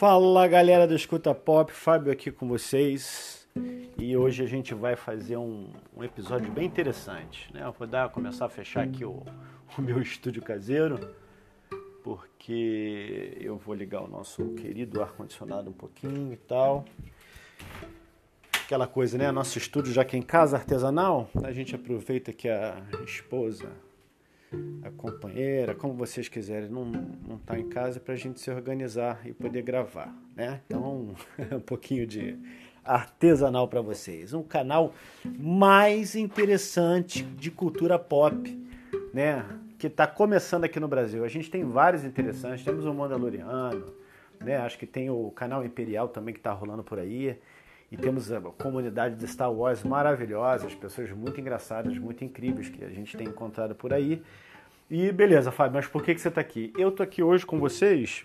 Fala galera do Escuta Pop, Fábio aqui com vocês e hoje a gente vai fazer um, um episódio bem interessante. Né? Eu vou dar, começar a fechar aqui o, o meu estúdio caseiro porque eu vou ligar o nosso querido ar-condicionado um pouquinho e tal. Aquela coisa, né? Nosso estúdio já que é em casa artesanal, a gente aproveita que a esposa a companheira, como vocês quiserem, não, não tá em casa para a gente se organizar e poder gravar, né? Então, um pouquinho de artesanal para vocês. Um canal mais interessante de cultura pop, né? Que está começando aqui no Brasil. A gente tem vários interessantes. Temos o Mandaloriano, né? Acho que tem o canal Imperial também que está rolando por aí. E temos a comunidade de Star Wars maravilhosa, as pessoas muito engraçadas, muito incríveis que a gente tem encontrado por aí. E beleza, Fábio, mas por que, que você está aqui? Eu tô aqui hoje com vocês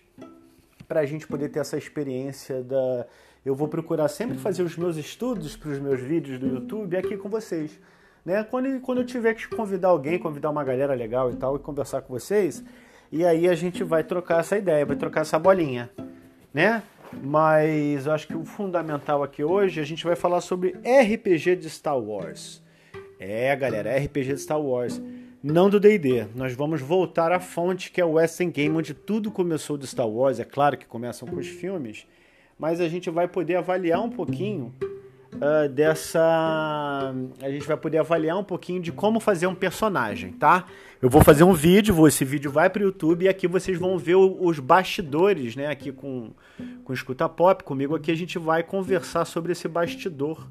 para a gente poder ter essa experiência da. Eu vou procurar sempre fazer os meus estudos para os meus vídeos do YouTube aqui com vocês. Né? Quando, quando eu tiver que convidar alguém, convidar uma galera legal e tal, e conversar com vocês, e aí a gente vai trocar essa ideia, vai trocar essa bolinha, né? Mas acho que o fundamental aqui hoje a gente vai falar sobre RPG de Star Wars. É, galera, RPG de Star Wars. Não do D&D. Nós vamos voltar à fonte que é o Western Game, onde tudo começou do Star Wars. É claro que começam com os filmes, mas a gente vai poder avaliar um pouquinho uh, dessa. A gente vai poder avaliar um pouquinho de como fazer um personagem, tá? Eu vou fazer um vídeo, esse vídeo vai para o YouTube e aqui vocês vão ver os bastidores, né? Aqui com, com Escuta Pop, comigo aqui a gente vai conversar sobre esse bastidor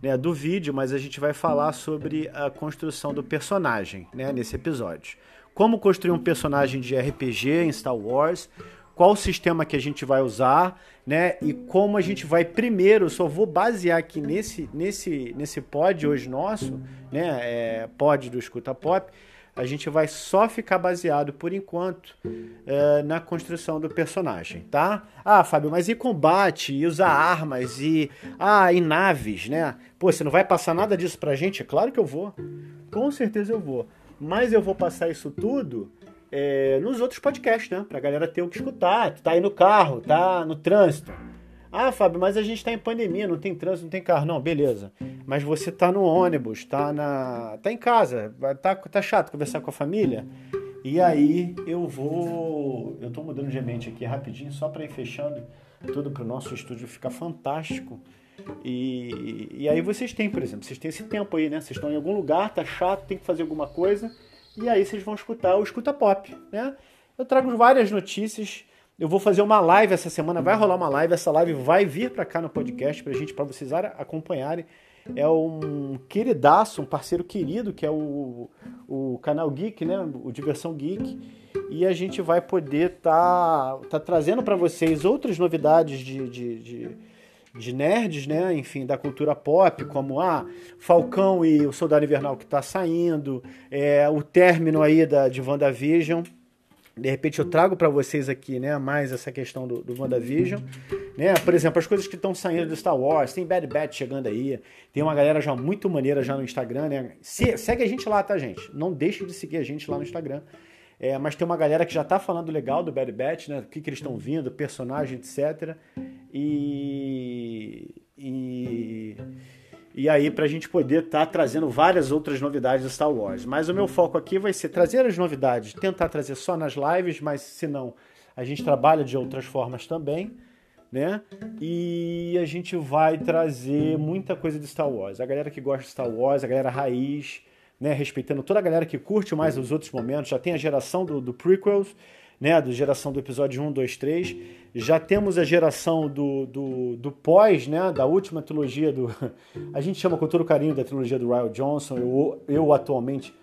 né, do vídeo, mas a gente vai falar sobre a construção do personagem né, nesse episódio. Como construir um personagem de RPG em Star Wars, qual sistema que a gente vai usar, né? E como a gente vai primeiro, só vou basear aqui nesse nesse nesse pod hoje nosso, né? É, pod do Escuta Pop. A gente vai só ficar baseado por enquanto é, na construção do personagem, tá? Ah, Fábio, mas e combate, e usar armas, e ah, e naves, né? Pô, você não vai passar nada disso pra gente? Claro que eu vou. Com certeza eu vou. Mas eu vou passar isso tudo é, nos outros podcasts, né? Pra galera ter o que escutar. Tu tá aí no carro, tá no trânsito. Ah, Fábio, mas a gente tá em pandemia, não tem trânsito, não tem carro. Não, beleza. Mas você tá no ônibus, tá na. tá em casa, tá, tá chato conversar com a família. E aí eu vou. Eu tô mudando de ambiente aqui rapidinho, só para ir fechando tudo pro nosso estúdio ficar fantástico. E, e aí vocês têm, por exemplo, vocês têm esse tempo aí, né? Vocês estão em algum lugar, tá chato, tem que fazer alguma coisa e aí vocês vão escutar o Escuta Pop, né? Eu trago várias notícias. Eu vou fazer uma live essa semana, vai rolar uma live, essa live vai vir para cá no podcast pra gente, para vocês acompanharem. É um queridaço, um parceiro querido, que é o, o canal Geek, né? O Diversão Geek. E a gente vai poder tá, tá trazendo para vocês outras novidades de, de, de de nerds, né? Enfim, da cultura pop, como ah, Falcão e o Soldado Invernal que está saindo, é, o término aí da, de WandaVision. De repente eu trago para vocês aqui, né, mais essa questão do, do WandaVision, né? Por exemplo, as coisas que estão saindo do Star Wars, tem Bad Batch chegando aí, tem uma galera já muito maneira já no Instagram, né? Se, segue a gente lá, tá, gente? Não deixe de seguir a gente lá no Instagram. É, mas tem uma galera que já tá falando legal do Bad Batch, né? O que, que eles estão vindo, personagem, etc. E, e, e aí, para a gente poder estar tá trazendo várias outras novidades do Star Wars. Mas o meu foco aqui vai ser trazer as novidades, tentar trazer só nas lives, mas se não, a gente trabalha de outras formas também. Né? E a gente vai trazer muita coisa de Star Wars. A galera que gosta de Star Wars, a galera raiz, né? respeitando toda a galera que curte mais os outros momentos. Já tem a geração do, do prequels, né, da geração do episódio 1, 2, 3. Já temos a geração do, do, do pós, né, da última trilogia do. A gente chama com todo carinho da trilogia do Ryan Johnson. Eu, eu atualmente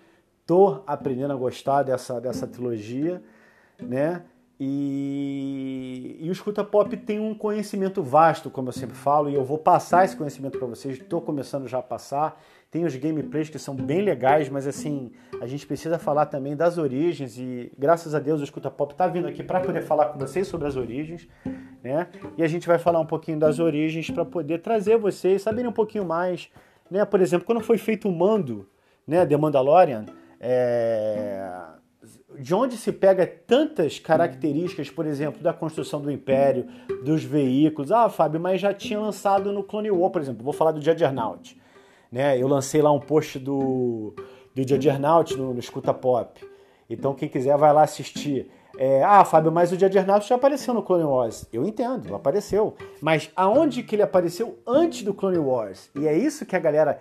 tô aprendendo a gostar dessa, dessa trilogia, né? E, e o Escuta Pop tem um conhecimento vasto, como eu sempre falo, e eu vou passar esse conhecimento para vocês. Estou começando já a passar. Tem os gameplays que são bem legais, mas assim, a gente precisa falar também das origens e graças a Deus o Escuta Pop está vindo aqui para poder falar com vocês sobre as origens, né? E a gente vai falar um pouquinho das origens para poder trazer vocês saberem um pouquinho mais, né? Por exemplo, quando foi feito o Mando, né, The Mandalorian, é... de onde se pega tantas características, por exemplo, da construção do Império, dos veículos. Ah, Fábio, mas já tinha lançado no Clone War, por exemplo. Vou falar do Judgernaut. Né? Eu lancei lá um post do, do Judgernaut no, no Escuta Pop. Então, quem quiser vai lá assistir. É, ah, Fábio, mas o Judgernaut já apareceu no Clone Wars. Eu entendo, apareceu. Mas aonde que ele apareceu antes do Clone Wars? E é isso que a galera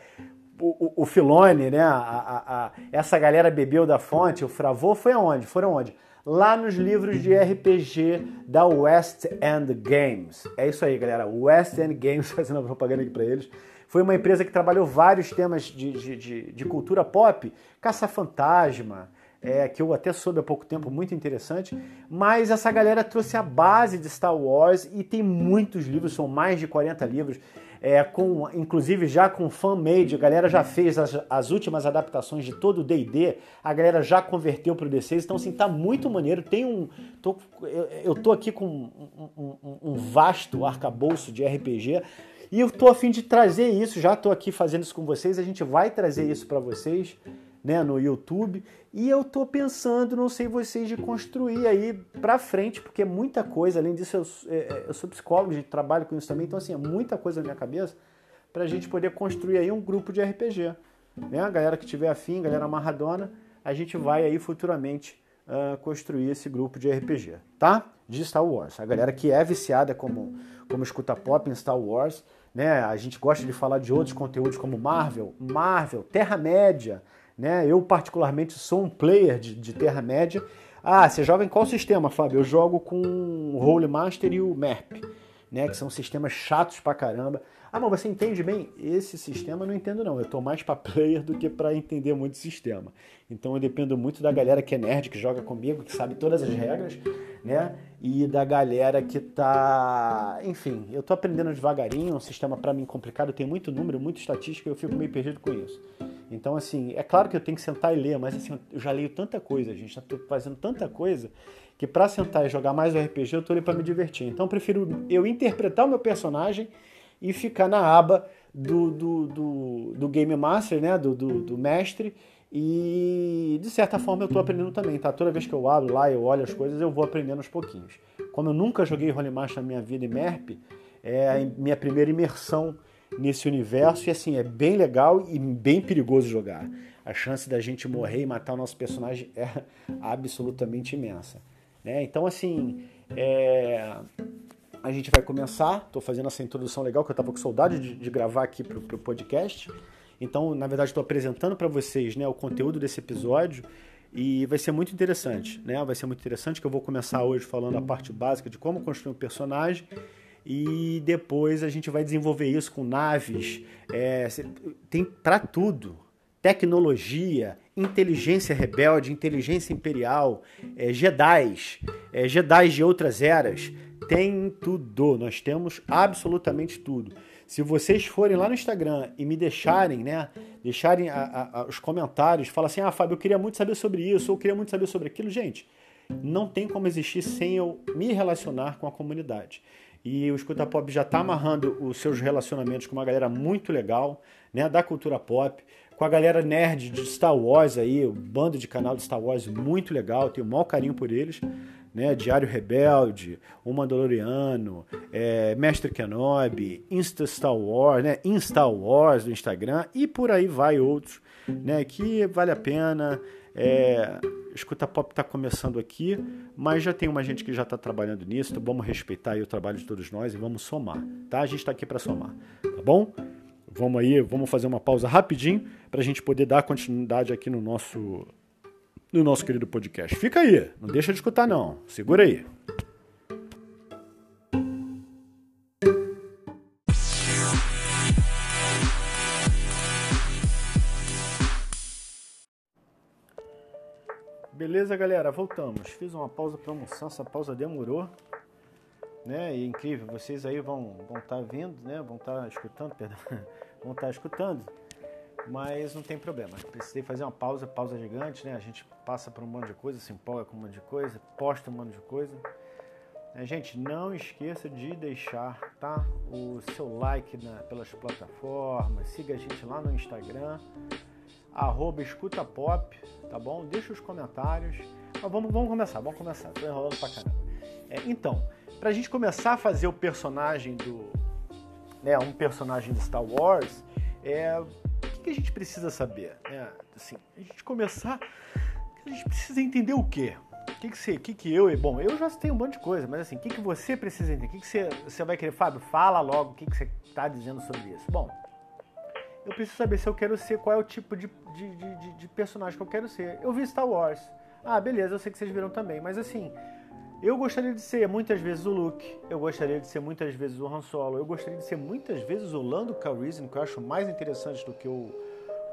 o, o Filone, né? A, a, a, essa galera bebeu da fonte, o Fravô, foi aonde? Foram onde? Lá nos livros de RPG da West End Games. É isso aí, galera. West End Games, fazendo a propaganda aqui para eles. Foi uma empresa que trabalhou vários temas de, de, de, de cultura pop, caça-fantasma, é, que eu até soube há pouco tempo, muito interessante. Mas essa galera trouxe a base de Star Wars e tem muitos livros, são mais de 40 livros é, com, inclusive já com fan-made, a galera já fez as, as últimas adaptações de todo o D&D, a galera já converteu para o D6, então assim, tá muito maneiro, tem um... Tô, eu, eu tô aqui com um, um, um vasto arcabouço de RPG, e eu tô a fim de trazer isso, já tô aqui fazendo isso com vocês, a gente vai trazer isso para vocês, né, no YouTube. E eu tô pensando, não sei vocês, de construir aí para frente, porque é muita coisa. Além disso, eu, é, é, eu sou psicólogo, gente trabalha com isso também, então assim, é muita coisa na minha cabeça para a gente poder construir aí um grupo de RPG. Né? A galera que tiver afim, galera amarradona, a gente vai aí futuramente uh, construir esse grupo de RPG, tá? De Star Wars. A galera que é viciada como, como escuta pop em Star Wars, né? A gente gosta de falar de outros conteúdos como Marvel, Marvel, Terra-média, né? Eu, particularmente, sou um player de, de Terra-média. Ah, você joga em qual sistema, Fábio? Eu jogo com o Role Master e o MERP, né? que são sistemas chatos pra caramba. Ah, mas você entende bem? Esse sistema eu não entendo não. Eu tô mais para player do que para entender muito sistema. Então eu dependo muito da galera que é nerd, que joga comigo, que sabe todas as regras, né? E da galera que tá, enfim, eu tô aprendendo devagarinho, um sistema para mim complicado, tem muito número, muita estatística, eu fico meio perdido com isso. Então assim, é claro que eu tenho que sentar e ler, mas assim, eu já leio tanta coisa, gente, já tô fazendo tanta coisa que para sentar e jogar mais o RPG eu tô ali para me divertir. Então eu prefiro eu interpretar o meu personagem e ficar na aba do, do, do, do Game Master, né? Do, do, do, mestre. E de certa forma eu estou aprendendo também, tá? Toda vez que eu abro lá, eu olho as coisas, eu vou aprendendo aos pouquinhos. Como eu nunca joguei Role Master na minha vida e MERP, é a minha primeira imersão nesse universo e assim, é bem legal e bem perigoso jogar. A chance da gente morrer e matar o nosso personagem é absolutamente imensa. Né? Então, assim, é a gente vai começar. Estou fazendo essa introdução legal que eu estava com saudade de, de gravar aqui para o podcast. Então, na verdade, estou apresentando para vocês né, o conteúdo desse episódio e vai ser muito interessante. Né? Vai ser muito interessante que eu vou começar hoje falando a parte básica de como construir um personagem e depois a gente vai desenvolver isso com naves. É, tem para tudo. Tecnologia, inteligência rebelde, inteligência imperial, é, Jedi's, é, Jedi's de outras eras tem tudo, nós temos absolutamente tudo. Se vocês forem lá no Instagram e me deixarem, né, deixarem a, a, a, os comentários, fala assim, ah, Fábio, eu queria muito saber sobre isso, ou eu queria muito saber sobre aquilo, gente, não tem como existir sem eu me relacionar com a comunidade. E o Escuta Pop já está amarrando os seus relacionamentos com uma galera muito legal, né, da cultura pop, com a galera nerd de Star Wars aí, o bando de canal de Star Wars muito legal, tenho o maior carinho por eles né? Diário Rebelde, O Mandaloriano, é, Mestre Kenobi, Insta Star Wars, né? Insta Wars do Instagram e por aí vai outros, né? Que vale a pena. É, Escuta Pop está começando aqui, mas já tem uma gente que já está trabalhando nisso, então vamos respeitar o trabalho de todos nós e vamos somar, tá? A gente está aqui para somar, tá bom? Vamos aí, vamos fazer uma pausa rapidinho para a gente poder dar continuidade aqui no nosso no nosso querido podcast. Fica aí, não deixa de escutar não. Segura aí. Beleza, galera, voltamos. Fiz uma pausa para almoçar, essa pausa demorou, né? E é incrível, vocês aí vão vão estar tá vendo, né? Vão estar tá escutando, perdão, vão estar tá escutando mas não tem problema. Precisei fazer uma pausa, pausa gigante, né? A gente passa por um monte de coisa, se empolga com um monte de coisa, posta um monte de coisa. É, gente, não esqueça de deixar tá, o seu like na, pelas plataformas, siga a gente lá no Instagram, arroba escutapop, tá bom? Deixa os comentários. Mas vamos, vamos começar, vamos começar. Tô enrolando pra caramba. É, então, pra gente começar a fazer o personagem do. Né, um personagem de Star Wars, é, que, a gente precisa saber? É, assim, a gente começar. A gente precisa entender o quê? O que, que você, que, que eu, bom, eu já tenho um monte de coisa, mas assim, o que, que você precisa entender? O que, que você, você vai querer, Fábio? Fala logo o que, que você está dizendo sobre isso. Bom, eu preciso saber se eu quero ser, qual é o tipo de, de, de, de, personagem que eu quero ser. Eu vi Star Wars. Ah, beleza, eu sei que vocês viram também, mas assim, eu gostaria de ser muitas vezes o Luke, eu gostaria de ser muitas vezes o Han Solo, eu gostaria de ser muitas vezes o Lando Calrissian, que eu acho mais interessante do que o,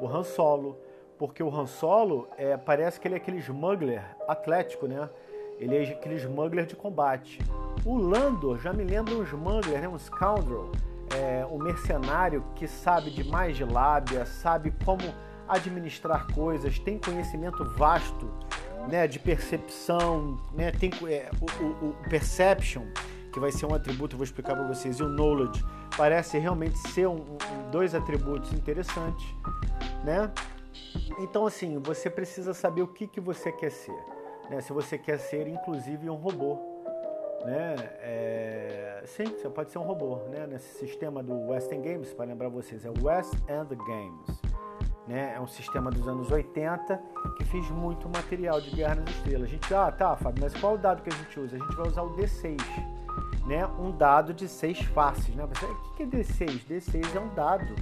o Han Solo, porque o Han Solo é, parece que ele é aquele smuggler atlético, né? Ele é aquele smuggler de combate. O Lando já me lembra um smuggler, né? um scoundrel é, um mercenário que sabe de mais de lábia, sabe como administrar coisas, tem conhecimento vasto né, de percepção, né, tem é, o, o, o, perception, que vai ser um atributo, vou explicar para vocês, e o knowledge, parece realmente ser um, um, dois atributos interessantes, né? Então, assim, você precisa saber o que, que você quer ser. Né? Se você quer ser, inclusive, um robô né? É, sim, você pode ser um robô, né? Nesse sistema do West Games, para lembrar vocês, é West End Games. Né? É um sistema dos anos 80 que fez muito material de Guerra nas Estrelas. A gente, ah, tá, Fábio, mas qual o dado que a gente usa? A gente vai usar o D6, né? Um dado de seis faces, né? Você, o que é D6? D6 é um dado,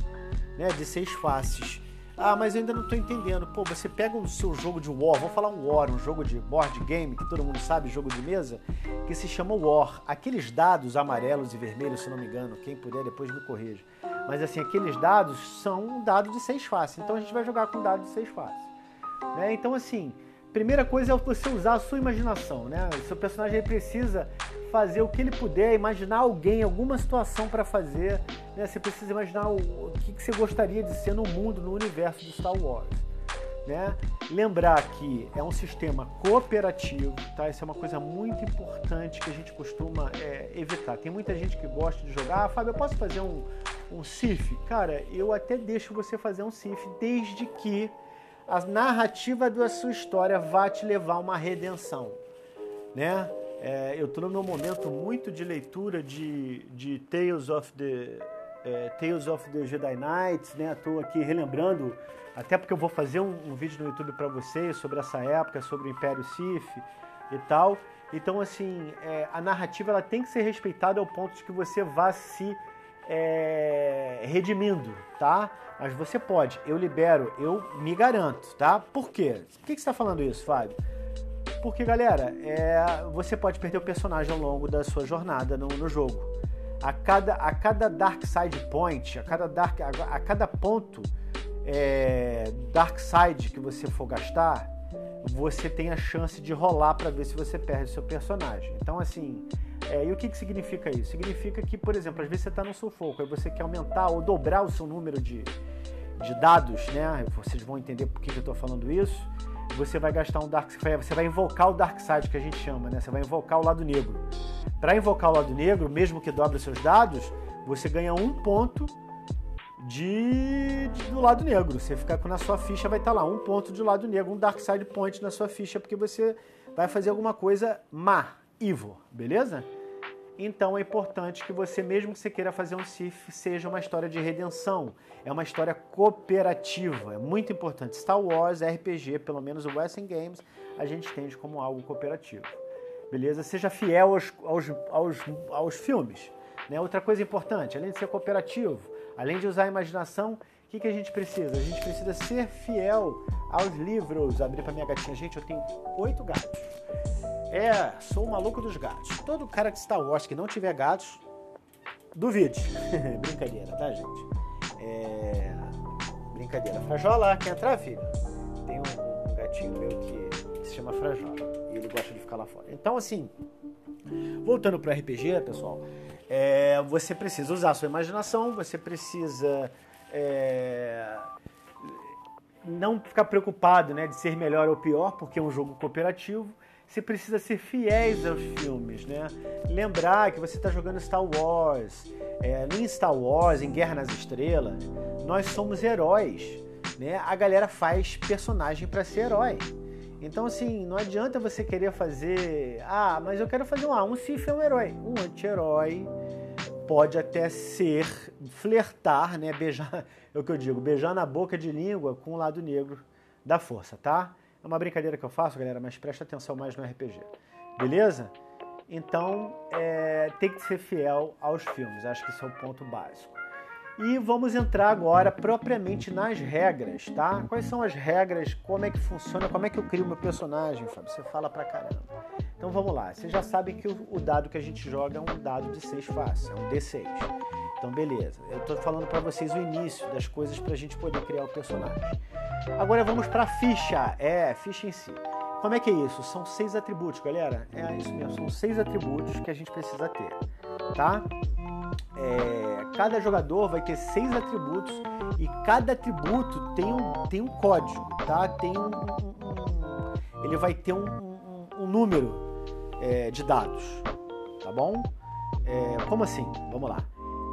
né? De seis faces. Ah, mas eu ainda não estou entendendo. Pô, você pega o seu jogo de War, vamos falar um War, um jogo de board game, que todo mundo sabe, jogo de mesa, que se chama War. Aqueles dados amarelos e vermelhos, se não me engano, quem puder depois me corrija. Mas assim, aqueles dados são um dado de seis faces. Então a gente vai jogar com dado de seis faces. Né? Então assim, primeira coisa é você usar a sua imaginação, né? O seu personagem precisa fazer o que ele puder, imaginar alguém, alguma situação para fazer. Né? Você precisa imaginar o, que, que, você gostaria de ser no mundo, no universo de Star Wars. Né? Lembrar que é um sistema cooperativo, tá? Isso é uma coisa muito importante que a gente costuma é, evitar. Tem muita gente que gosta de jogar. Ah, Fábio, eu posso fazer um, um CIF? Cara, eu até deixo você fazer um CIF desde que a narrativa da sua história vá te levar a uma redenção, né? É, eu estou no meu momento muito de leitura de, de Tales of the é, Tales of the Jedi Knights, né? Estou aqui relembrando, até porque eu vou fazer um, um vídeo no YouTube para vocês sobre essa época, sobre o Império Sith e tal. Então, assim, é, a narrativa ela tem que ser respeitada ao ponto de que você vá se é, redimindo, tá? Mas você pode, eu libero, eu me garanto, tá? Por quê? Por que, você está falando isso, Fábio? Porque, galera, é, você pode perder o personagem ao longo da sua jornada no, no jogo. A cada, a cada Dark Side Point, a cada, dark, a, a cada ponto é, Dark Side que você for gastar, você tem a chance de rolar para ver se você perde seu personagem. Então, assim, é, e o que, que significa isso? Significa que, por exemplo, às vezes você está no sufoco, aí você quer aumentar ou dobrar o seu número de, de dados, né? Vocês vão entender por que eu estou falando isso você vai gastar um Dark você vai invocar o Dark Side que a gente chama, né? Você vai invocar o lado negro. Para invocar o lado negro, mesmo que dobre seus dados, você ganha um ponto de, de, do lado negro. Você fica com na sua ficha vai estar tá lá um ponto de lado negro, um Dark Side Point na sua ficha, porque você vai fazer alguma coisa má, evil, beleza? Então é importante que você, mesmo que você queira fazer um CIF, seja uma história de redenção. É uma história cooperativa. É muito importante. Star Wars, RPG, pelo menos o Western Games, a gente entende como algo cooperativo. Beleza? Seja fiel aos, aos, aos, aos filmes. Né? Outra coisa importante, além de ser cooperativo, além de usar a imaginação, o que, que a gente precisa? A gente precisa ser fiel aos livros. Abrir para minha gatinha. Gente, eu tenho oito gatos. É, sou o maluco dos gatos. Todo cara que Star Wars que não tiver gatos, duvide. Brincadeira, tá, gente? É... Brincadeira. Frajola, quer entrar, filho? Tem um, um gatinho meu que se chama Frajola. E ele gosta de ficar lá fora. Então, assim, voltando para RPG, pessoal, é, você precisa usar a sua imaginação, você precisa é, não ficar preocupado né, de ser melhor ou pior, porque é um jogo cooperativo você precisa ser fiéis aos filmes, né? Lembrar que você está jogando Star Wars. É, em Star Wars, em Guerra nas Estrelas, nós somos heróis. né, a galera faz personagem para ser herói. Então, assim, não adianta você querer fazer. Ah, mas eu quero fazer um. Ah, um Sif é um herói. Um anti-herói pode até ser flertar, né? Beijar, é o que eu digo, beijar na boca de língua com o lado negro da força, tá? É uma brincadeira que eu faço, galera, mas presta atenção mais no RPG. Beleza? Então, é, tem que ser fiel aos filmes. Acho que esse é o ponto básico. E vamos entrar agora propriamente nas regras, tá? Quais são as regras, como é que funciona, como é que eu crio meu personagem, Fábio? Você fala pra caramba. Então vamos lá, você já sabe que o, dado que a gente joga é um dado de 6 faces, é um D6. Então beleza, eu tô falando para vocês o início das coisas pra gente poder criar o personagem. Agora vamos pra ficha, é, ficha em si. Como é que é isso? São seis atributos, galera. É isso mesmo, são seis atributos que a gente precisa ter, tá? é, cada jogador vai ter seis atributos e cada atributo tem um, tem um código, tá? Tem um, um, um ele vai ter um, um número é, de dados, tá bom? É, como assim? Vamos lá.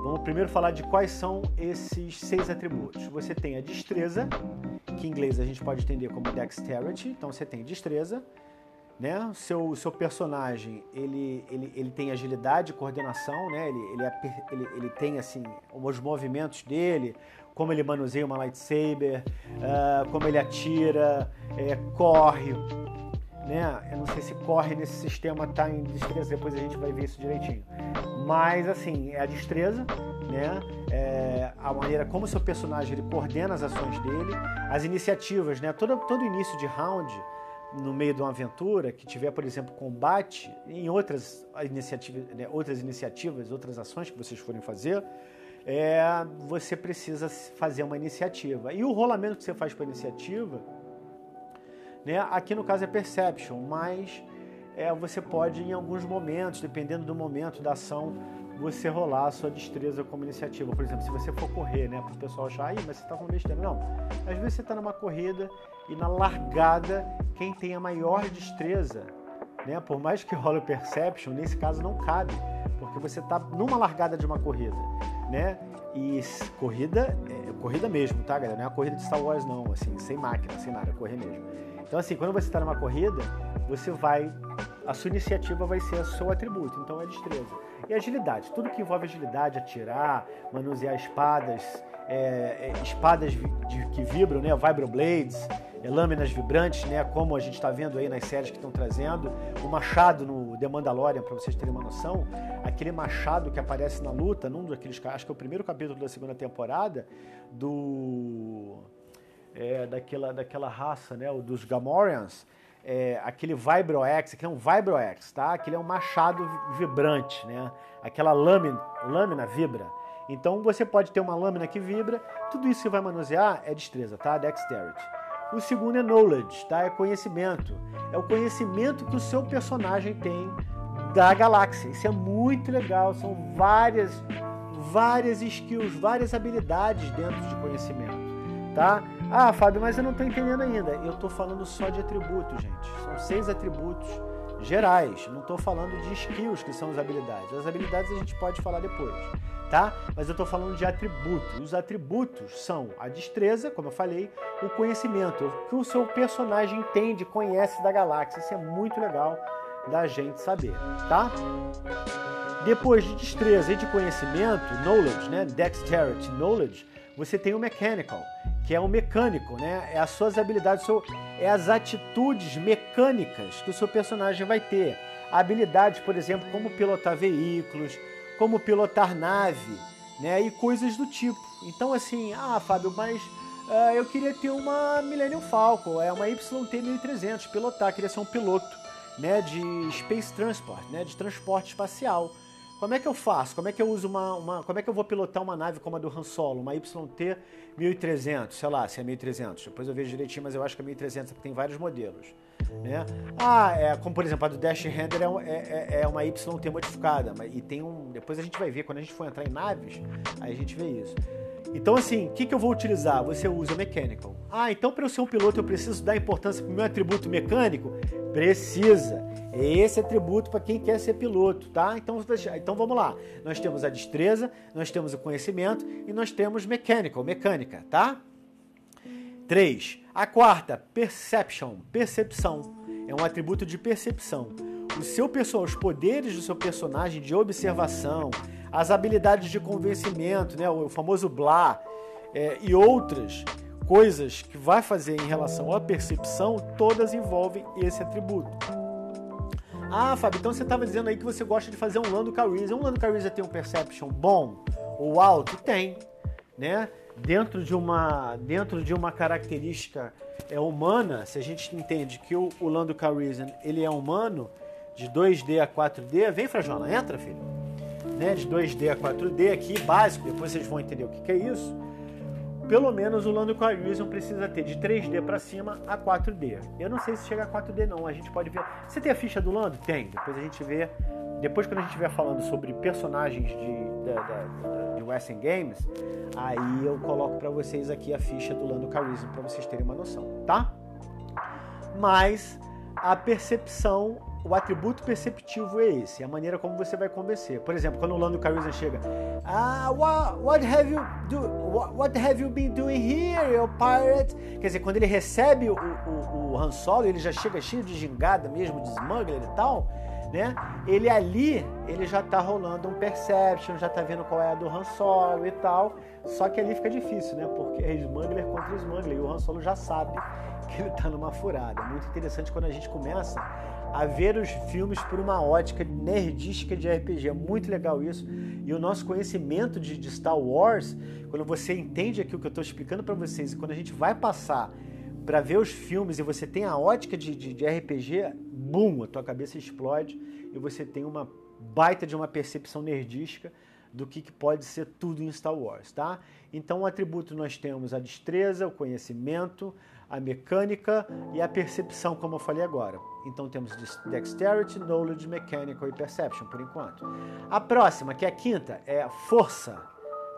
Vamos primeiro falar de quais são esses seis atributos. Você tem a destreza, que em inglês a gente pode entender como dexterity, então você tem destreza né? Seu, seu personagem, ele, ele, ele tem agilidade, coordenação, né? Ele, ele, é, ele, ele tem, assim, os movimentos dele, como ele manuseia uma lightsaber, uh, como ele atira, é, corre, né? Eu não sei se corre nesse sistema tá em destreza, depois a gente vai ver isso direitinho. Mas, assim, é a destreza, né? É a maneira como o seu personagem ele coordena as ações dele, as iniciativas, né? Todo, todo início de round no meio de uma aventura que tiver, por exemplo, combate, em outras iniciativas, né, outras iniciativas, outras ações que vocês forem fazer, é, você precisa fazer uma iniciativa. E o rolamento que você faz para iniciativa, né, aqui no caso é Perception, mas é, você pode, em alguns momentos, dependendo do momento da ação, você rolar a sua destreza como iniciativa. Por exemplo, se você for correr, né, para o pessoal achar, Ih, mas você está com besteira. Não, às vezes você está numa corrida e na largada, quem tem a maior destreza, né, por mais que role o Perception, nesse caso não cabe, porque você está numa largada de uma corrida, né? E corrida, é, corrida mesmo, tá, galera? Não é a corrida de Star Wars, não, assim, sem máquina, sem nada, é correr mesmo. Então, assim, quando você está numa corrida, você vai. A sua iniciativa vai ser o seu atributo, então é destreza. E agilidade, tudo que envolve agilidade, atirar, manusear espadas, é, é, espadas de, que vibram, né? Vibroblades, é, lâminas vibrantes, né? Como a gente está vendo aí nas séries que estão trazendo. O machado no The Mandalorian, para vocês terem uma noção, aquele machado que aparece na luta, num daqueles, acho que é o primeiro capítulo da segunda temporada, do é, daquela, daquela raça, né? O dos Gamorreans é, aquele Vibro-X, aquele é um Vibro-X, tá? Aquele é um machado vibrante, né? Aquela lâmina, lâmina vibra. Então você pode ter uma lâmina que vibra, tudo isso que vai manusear é destreza, tá? Dexterity. O segundo é knowledge, tá? É conhecimento. É o conhecimento que o seu personagem tem da galáxia. Isso é muito legal, são várias várias skills, várias habilidades dentro de conhecimento, tá? Ah, Fábio, mas eu não estou entendendo ainda. Eu estou falando só de atributos, gente. São seis atributos gerais. Não estou falando de skills, que são as habilidades. As habilidades a gente pode falar depois, tá? Mas eu estou falando de atributos. Os atributos são a destreza, como eu falei, o conhecimento, o que o seu personagem entende, conhece da galáxia. Isso é muito legal da gente saber, tá? Depois de destreza e de conhecimento, knowledge, né? Dexterity, knowledge, você tem o mechanical que é o mecânico, né? É as suas habilidades, seu, é as atitudes mecânicas que o seu personagem vai ter. Habilidades, por exemplo, como pilotar veículos, como pilotar nave, né? E coisas do tipo. Então, assim, ah, Fábio, mas uh, eu queria ter uma Millennium Falcon, é uma YT-1300, pilotar, queria ser um piloto, né? De Space Transport, né? De transporte espacial. Como é que eu faço? Como é que eu uso uma, uma, Como é que eu vou pilotar uma nave como a do Han Solo, uma YT 1300, sei lá, se é 1300. Depois eu vejo direitinho, mas eu acho que é 1300 porque tem vários modelos. Né? Ah, é, como por exemplo a do Dash Render é, é, é, é uma YT modificada, e tem um. Depois a gente vai ver, quando a gente for entrar em naves, aí a gente vê isso. Então, assim, o que, que eu vou utilizar? Você usa Mechanical. Ah, então para eu ser um piloto eu preciso dar importância para o meu atributo mecânico? Precisa. É esse atributo para quem quer ser piloto, tá? Então, então vamos lá. Nós temos a destreza, nós temos o conhecimento e nós temos Mechanical, mecânica, tá? 3. A quarta, perception, percepção. É um atributo de percepção. O seu os poderes do seu personagem de observação, as habilidades de convencimento, né, o famoso blá, é, e outras coisas que vai fazer em relação à percepção, todas envolvem esse atributo. Ah, Fábio, então você estava dizendo aí que você gosta de fazer um Lando Calrissian. Um Lando Calrissian tem um perception bom ou alto? Tem, né? Dentro de uma, dentro de uma característica é humana, se a gente entende que o, o Lando Calrissian ele é humano, de 2D a 4D, vem Frajola, entra, filho. Né? De 2D a 4D aqui, básico, depois vocês vão entender o que, que é isso pelo menos o Lando Calrissian precisa ter de 3D para cima a 4D. Eu não sei se chega a 4D não, a gente pode ver. Você tem a ficha do Lando? Tem. Depois a gente vê. Depois quando a gente estiver falando sobre personagens de, da, da, de Western Games, aí eu coloco para vocês aqui a ficha do Lando Calrissian para vocês terem uma noção, tá? Mas a percepção o atributo perceptivo é esse, a maneira como você vai convencer. Por exemplo, quando o Lando Calrissian chega, ah, what, have you do, what, what, have you been doing here, you pirate? Quer dizer, quando ele recebe o, o, o Han Solo, ele já chega cheio de gingada mesmo, de smuggler e tal, né? Ele ali, ele já tá rolando um perception, já tá vendo qual é a do Han Solo e tal. Só que ali fica difícil, né? Porque é smuggler contra smuggler e o Han Solo já sabe que ele tá numa furada. Muito interessante quando a gente começa a ver os filmes por uma ótica nerdística de RPG. É muito legal isso. E o nosso conhecimento de, de Star Wars, quando você entende aquilo que eu estou explicando para vocês, e quando a gente vai passar para ver os filmes e você tem a ótica de, de, de RPG, bum, a tua cabeça explode e você tem uma baita de uma percepção nerdística do que, que, pode ser tudo em Star Wars, tá? Então, o atributo nós temos a destreza, o conhecimento, a mecânica e a percepção, como eu falei agora. Então temos Dexterity, Knowledge, Mechanical e Perception, por enquanto. A próxima, que é a quinta, é força,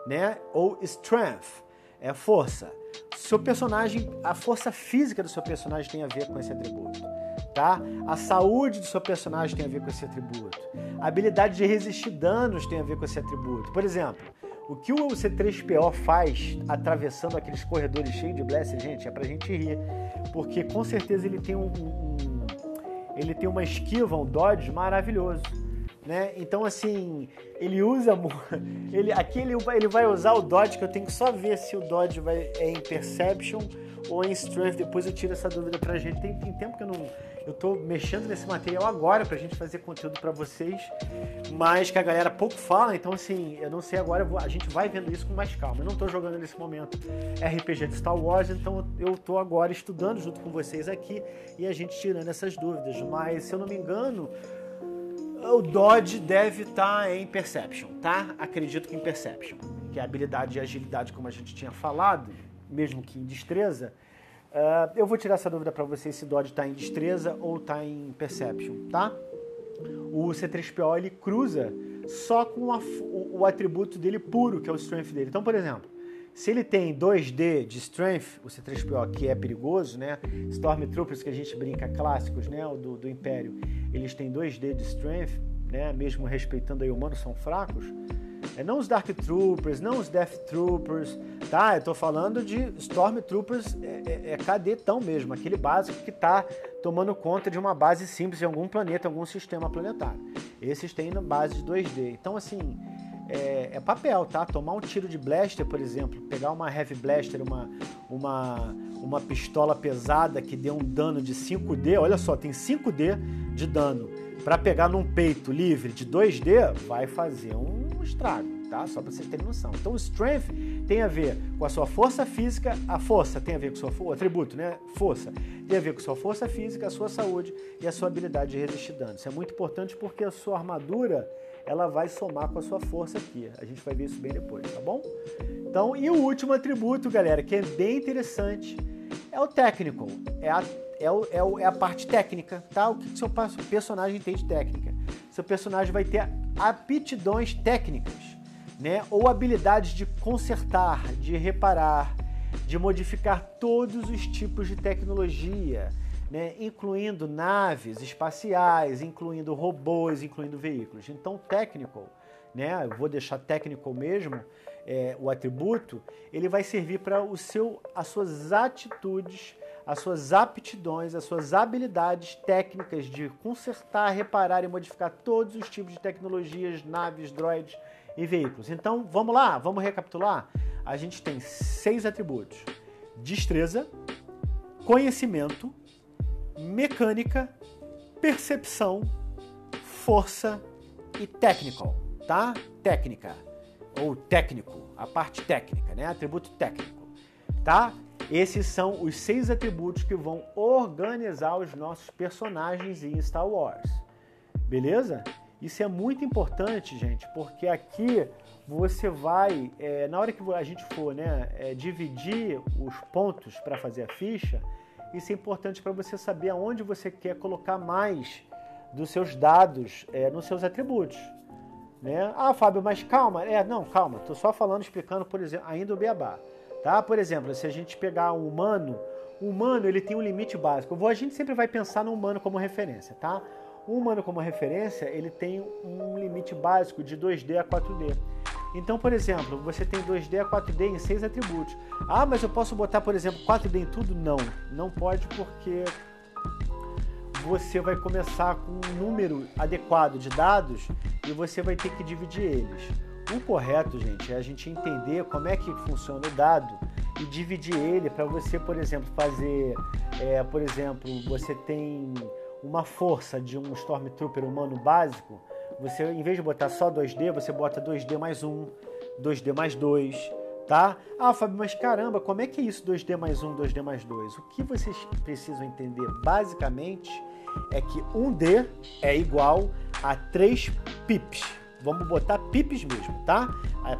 né? Ou Strength, é força. Seu personagem, a força física do seu personagem tem a ver com esse atributo, tá? A saúde do seu personagem tem a ver com esse atributo. A habilidade de resistir danos tem a ver com esse atributo. Por exemplo, o que o C3PO faz atravessando aqueles corredores cheios de blaster, gente, é pra gente rir. Porque com certeza ele tem um, um ele tem uma esquiva, um dodge maravilhoso. Né? Então, assim, ele usa. Ele, aqui ele, ele vai usar o Dodge, que eu tenho que só ver se o Dodge vai, é em Perception ou em Strength. Depois eu tiro essa dúvida pra gente. Tem, tem tempo que eu não eu tô mexendo nesse material agora pra gente fazer conteúdo para vocês, mas que a galera pouco fala, então assim, eu não sei agora, a gente vai vendo isso com mais calma. Eu não tô jogando nesse momento RPG de Star Wars, então eu tô agora estudando junto com vocês aqui e a gente tirando essas dúvidas, mas se eu não me engano, o Dodge deve estar tá em Perception, tá? Acredito que em Perception, que é a habilidade e agilidade, como a gente tinha falado, mesmo que em destreza, Uh, eu vou tirar essa dúvida para vocês se Dodge está em destreza ou está em perception, tá? O C3PO ele cruza só com a, o, o, atributo dele puro, que é o strength dele. Então, por exemplo, se ele tem 2D de strength, o C3PO que é perigoso, né? Stormtroopers que a gente brinca clássicos, né? Do, do Império, eles têm 2D de strength, né? Mesmo respeitando aí o humano, são fracos. É, não os Dark Troopers, não os Death Troopers, tá? Eu tô falando de Stormtroopers é, é, é cadetão mesmo, aquele básico que tá tomando conta de uma base simples em algum planeta, algum sistema planetário. Esses têm na base de 2D. Então, assim, é, é, papel, tá? Tomar um tiro de blaster, por exemplo, pegar uma heavy blaster, uma, uma, uma pistola pesada que dê um dano de 5D, olha só, tem 5D de dano. Para pegar num peito livre de 2D, vai fazer um estrago, tá? Só para vocês terem noção. Então, o strength tem a ver com a sua força física, a força tem a ver com sua o atributo, né? Força tem a ver com sua força física, a sua saúde e a sua habilidade de resistir dano. Isso é muito importante porque a sua armadura ela vai somar com a sua força aqui. A gente vai ver isso bem depois, tá bom? Então, e o último atributo, galera, que é bem interessante, é o técnico. É a, é, o, é, o, é a parte técnica, tá? O que, seu personagem tem de técnica? Seu personagem vai ter aptidões técnicas, né? Ou habilidades de consertar, de reparar, de modificar todos os tipos de tecnologia, né? incluindo naves espaciais, incluindo robôs, incluindo veículos. Então, técnico, né? Eu vou deixar técnico mesmo, é, o atributo, ele vai servir para o seu, as suas atitudes, as suas aptidões, as suas habilidades técnicas de consertar, reparar e modificar todos os tipos de tecnologias, naves, droids e veículos. Então, vamos lá, vamos recapitular? A gente tem seis atributos: destreza, conhecimento, mecânica, percepção, força e técnico, tá? Técnica ou técnico, a parte técnica, né? Atributo técnico, tá? Esses são os seis atributos que vão organizar os nossos personagens em Star Wars. Beleza? Isso é muito importante, gente, porque aqui você vai, é, na hora que a gente for né, é, dividir os pontos para fazer a ficha, isso é importante para você saber aonde você quer colocar mais dos seus dados é, nos seus atributos. Né? Ah, Fábio, mas calma. É, não, calma. Estou só falando, explicando, por exemplo, ainda o beabá. Tá? Por exemplo, se a gente pegar um humano, o humano ele tem um limite básico. A gente sempre vai pensar no humano como referência, tá? O humano como referência, ele tem um limite básico de 2D a 4D. Então, por exemplo, você tem 2D a 4D em seis atributos. Ah, mas eu posso botar, por exemplo, 4D em tudo? Não, não pode porque você vai começar com um número adequado de dados e você vai ter que dividir eles. O correto, gente, é a gente entender como é que funciona o dado e dividir ele para você, por exemplo, fazer, é, por exemplo, você tem uma força de um Stormtrooper humano básico, você em vez de botar só 2D, você bota 2D mais 1, 2D mais 2, tá? Ah, Fábio, mas caramba, como é que é isso 2D mais 1, 2D mais 2? O que vocês precisam entender basicamente é que 1D é igual a 3 pips. Vamos botar pips mesmo, tá?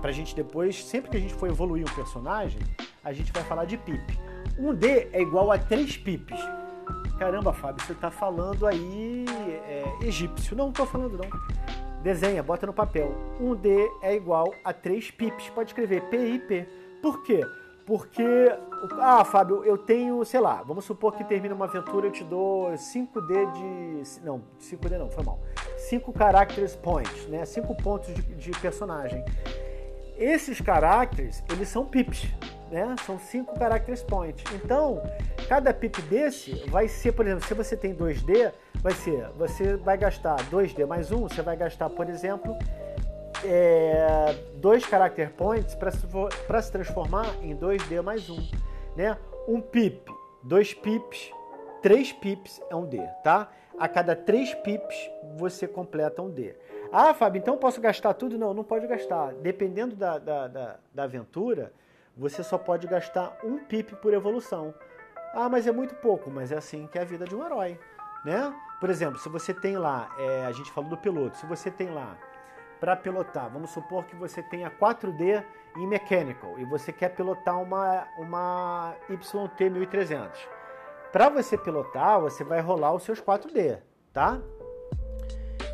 Pra gente depois, sempre que a gente for evoluir um personagem, a gente vai falar de pip. 1D é igual a 3 pips. Caramba, Fábio, você está falando aí é, egípcio. Não, não estou falando não. Desenha, bota no papel. 1D é igual a 3 pips. Pode escrever PIP. Por quê? Porque, ah, Fábio, eu tenho, sei lá, vamos supor que termina uma aventura, eu te dou 5D de. Não, 5D não, foi mal. 5 characters points, né? 5 pontos de, de personagem. Esses caracteres, eles são pips né? São cinco characters point. Então, cada pip desse vai ser, por exemplo, se você tem 2D, vai ser, você vai gastar 2D mais um, você vai gastar, por exemplo, é, dois character points para se transformar em 2D mais um, né? Um pip, dois pips, três pips é um D, tá? A cada três pips você completa um D. Ah, Fábio, então posso gastar tudo? Não, não pode gastar. Dependendo da, da, da, da aventura, você só pode gastar um pip por evolução. Ah, mas é muito pouco, mas é assim que é a vida de um herói, né? Por exemplo, se você tem lá, é, a gente falou do piloto, se você tem lá para pilotar, vamos supor que você tenha 4D em Mechanical e você quer pilotar uma, uma YT 1300. Para você pilotar, você vai rolar os seus 4D, tá?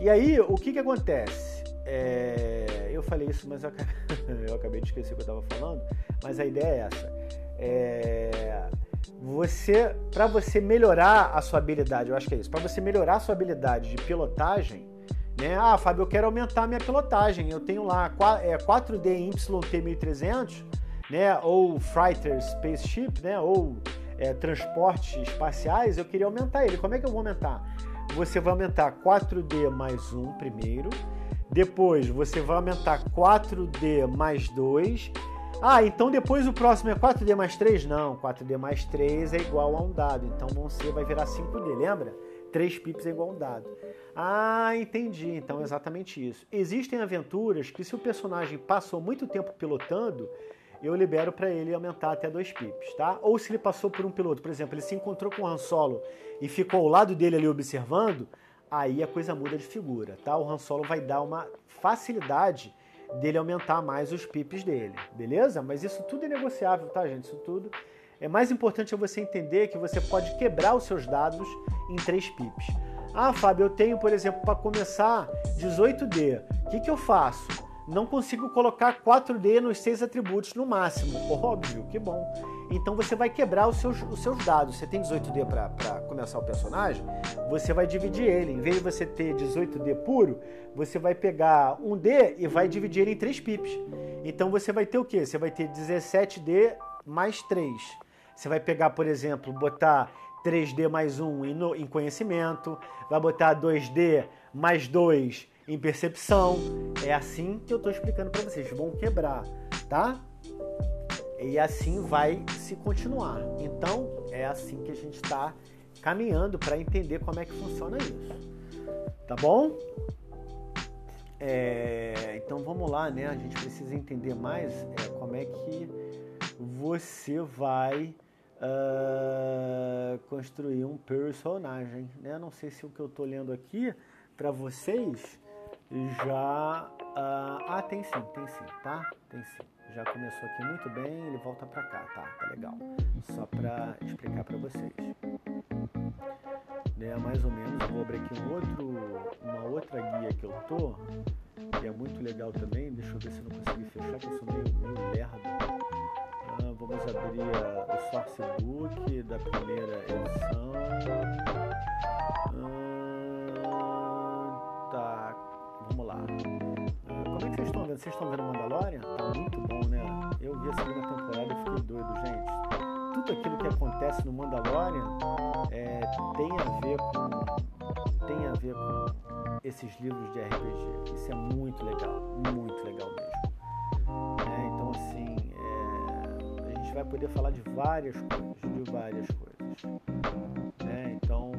E aí, o que que acontece? É, eu falei isso, mas eu acabei, eu acabei de esquecer o que eu estava falando. Mas a ideia é essa. É, você, para você melhorar a sua habilidade, eu acho que é isso. Para você melhorar a sua habilidade de pilotagem, né? Ah, Fábio, eu quero aumentar a minha pilotagem. Eu tenho lá 4D em YT1300, né? Ou Fighter Spaceship, né? Ou é, transportes espaciais. Eu queria aumentar ele. Como é que eu vou aumentar? Você vai aumentar 4D mais 1 primeiro. Depois você vai aumentar 4D mais 2 ah, então depois o próximo é 4D mais 3? Não, 4D mais 3 é igual a um dado. Então você vai virar 5D, lembra? 3 pips é igual a um dado. Ah, entendi. Então exatamente isso. Existem aventuras que se o personagem passou muito tempo pilotando, eu libero para ele aumentar até 2 pips, tá? Ou se ele passou por um piloto, por exemplo, ele se encontrou com o Han Solo e ficou ao lado dele ali observando, aí a coisa muda de figura, tá? O Han Solo vai dar uma facilidade dele aumentar mais os pips dele, beleza? Mas isso tudo é negociável, tá, gente? Isso tudo é mais importante é você entender que você pode quebrar os seus dados em 3 pips. Ah, Fábio, eu tenho, por exemplo, para começar 18D. O que, que eu faço? Não consigo colocar 4D nos seis atributos no máximo. Óbvio, que bom. Então você vai quebrar os seus, os seus dados. Você tem 18D para começar o personagem, você vai dividir ele. Em vez de você ter 18D puro, você vai pegar um D e vai dividir ele em três pips. Então você vai ter o quê? Você vai ter 17D mais 3. Você vai pegar, por exemplo, botar 3D mais 1 em conhecimento, vai botar 2D mais 2 em percepção. É assim que eu estou explicando para vocês. Vão quebrar, tá? E assim vai se continuar. Então, é assim que a gente está caminhando para entender como é que funciona isso. Tá bom? É, então vamos lá, né? A gente precisa entender mais é, como é que você vai uh, construir um personagem, né? Não sei se o que eu estou lendo aqui para vocês já. Uh, ah, tem sim, tem sim, tá? Tem sim. Já começou aqui muito bem, ele volta para cá, tá? Tá legal. Só para explicar para vocês. Né, mais ou menos, eu vou abrir aqui um outro, uma outra guia que eu tô, que é muito legal também. Deixa eu ver se eu não consegui fechar, que eu sou meio, meio lerdo. Vamos abrir o sourcebook da primeira edição. Ah, tá, vamos lá. Ah, como é que vocês estão vendo? Vocês estão vendo Mandalorian? Tá muito bom, né? Eu vi a segunda temporada e fiquei doido, gente. Tudo aquilo que acontece no Mandalorian é, tem a ver com tem a ver com esses livros de RPG. Isso é muito legal, muito legal mesmo. Vai poder falar de várias coisas, de várias coisas. É, então,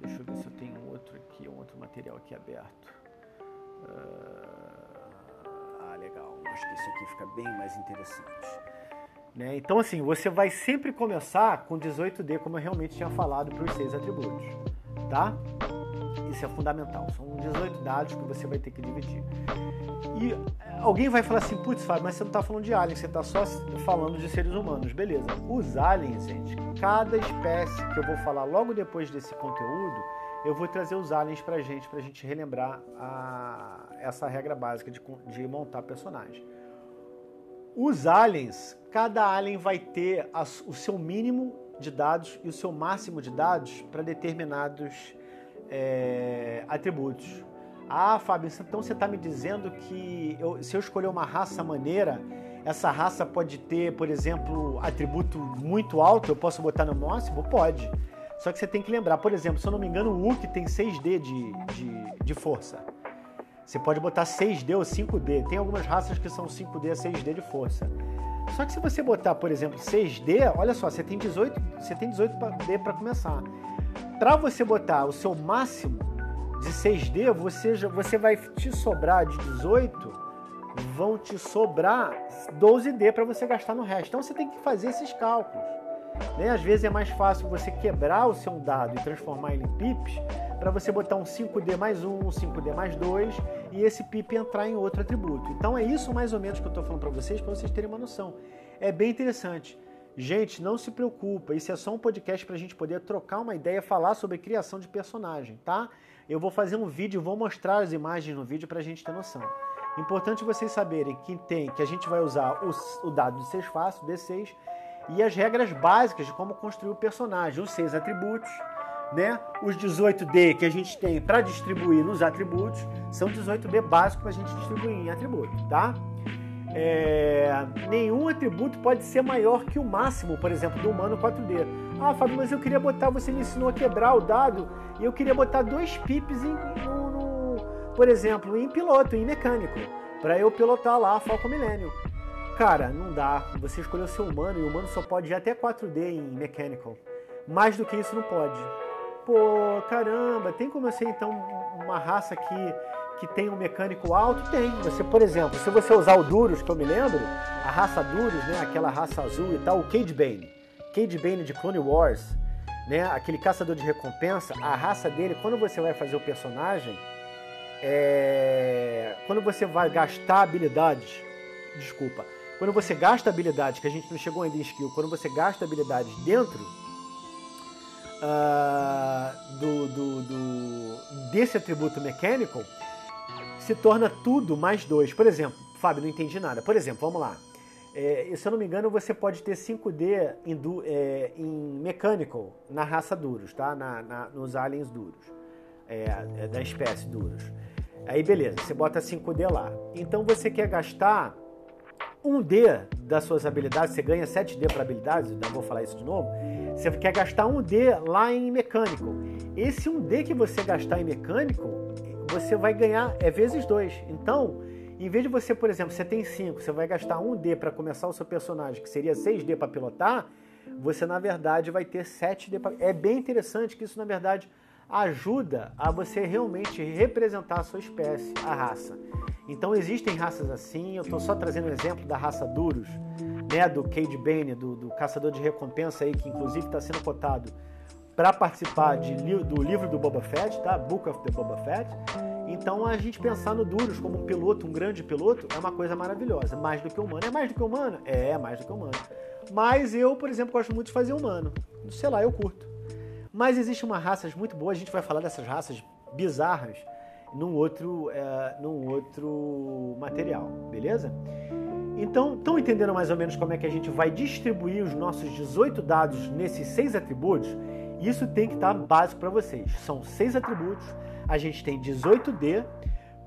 deixa eu ver se eu tenho outro aqui, um outro material aqui aberto. Ah, legal. Acho que isso aqui fica bem mais interessante. Né? Então, assim, você vai sempre começar com 18D, como eu realmente tinha falado, para os seis atributos. Tá? Isso é fundamental. São 18 dados que você vai ter que dividir. E alguém vai falar assim, putz, Fábio, mas você não está falando de aliens, você está só falando de seres humanos. Beleza. Os aliens, gente, cada espécie que eu vou falar logo depois desse conteúdo, eu vou trazer os aliens pra gente, pra gente relembrar a, essa regra básica de, de montar personagem. Os aliens, cada alien vai ter a, o seu mínimo de dados e o seu máximo de dados para determinados é, atributos. Ah, Fábio, então você está me dizendo que eu, se eu escolher uma raça maneira, essa raça pode ter, por exemplo, atributo muito alto, eu posso botar no máximo? Pode. Só que você tem que lembrar, por exemplo, se eu não me engano, o Wookiee tem 6D de, de, de força. Você pode botar 6D ou 5D. Tem algumas raças que são 5D a 6D de força. Só que se você botar, por exemplo, 6D, olha só, você tem 18, você tem 18D para começar. Para você botar o seu máximo de 6D, você, já, você vai te sobrar de 18, vão te sobrar 12D para você gastar no resto. Então você tem que fazer esses cálculos. Né? Às vezes é mais fácil você quebrar o seu dado e transformar ele em pips para você botar um 5D mais 1, um 5D mais 2 e esse pip entrar em outro atributo. Então é isso mais ou menos que eu estou falando para vocês, para vocês terem uma noção. É bem interessante. Gente, não se preocupa, isso é só um podcast para a gente poder trocar uma ideia, falar sobre criação de personagem, tá? Eu vou fazer um vídeo, vou mostrar as imagens no vídeo para a gente ter noção. Importante vocês saberem que tem que a gente vai usar o, o dado de 6 faces, D6, e as regras básicas de como construir o personagem, os seis atributos, né? Os 18D que a gente tem para distribuir nos atributos são 18D básicos para a gente distribuir em atributos, tá? É, nenhum atributo pode ser maior que o máximo, por exemplo, do humano 4D. Ah, Fábio, mas eu queria botar, você me ensinou a quebrar o dado e eu queria botar dois pips em, no, no, por exemplo, em piloto, em mecânico, para eu pilotar lá a Falcon Millennium. Cara, não dá. Você escolheu ser humano e o humano só pode ir até 4D em Mechanical. Mais do que isso não pode. Pô, caramba, tem como eu ser então uma raça que, que tem um mecânico alto? Tem. Você, por exemplo, se você usar o Duros, que eu me lembro, a raça Duros, né, aquela raça azul e tal, o Cade Bane. Cade Bane de Clone Wars, né, aquele caçador de recompensa, a raça dele, quando você vai fazer o personagem, é... quando você vai gastar habilidades, desculpa, quando você gasta habilidades, que a gente não chegou ainda em skill, quando você gasta habilidades dentro uh, do, do, do, desse atributo mecânico, se torna tudo mais dois. Por exemplo, Fábio, não entendi nada. Por exemplo, vamos lá. É, se eu não me engano, você pode ter 5D em, é, em mechanical na raça duros, tá? Na, na nos aliens duros, é, é da espécie duros. Aí beleza, você bota 5D lá. Então você quer gastar 1D das suas habilidades, você ganha 7D para habilidades, não vou falar isso de novo. Você quer gastar 1D lá em mecânico. Esse 1D que você gastar em mecânico, você vai ganhar é vezes 2. Então, em vez de você, por exemplo, você tem 5, você vai gastar 1D para começar o seu personagem, que seria 6D para pilotar, você na verdade vai ter 7D para. É bem interessante que isso na verdade ajuda a você realmente representar a sua espécie, a raça. Então existem raças assim, eu estou só trazendo um exemplo da raça Duros, né, do Cade Bane, do, do caçador de recompensa aí, que inclusive está sendo cotado para participar de, do livro do Boba Fett, tá? Book of the Boba Fett. Então a gente pensar no Duros como um piloto, um grande piloto, é uma coisa maravilhosa. Mais do que humano. É mais do que humano? É, é mais do que humano. Mas eu, por exemplo, gosto muito de fazer humano. Sei lá, eu curto. Mas existe uma raças muito boas, a gente vai falar dessas raças bizarras num outro, é, num outro material, beleza? Então, estão entendendo mais ou menos como é que a gente vai distribuir os nossos 18 dados nesses seis atributos? Isso tem que estar básico para vocês. São seis atributos, a gente tem 18D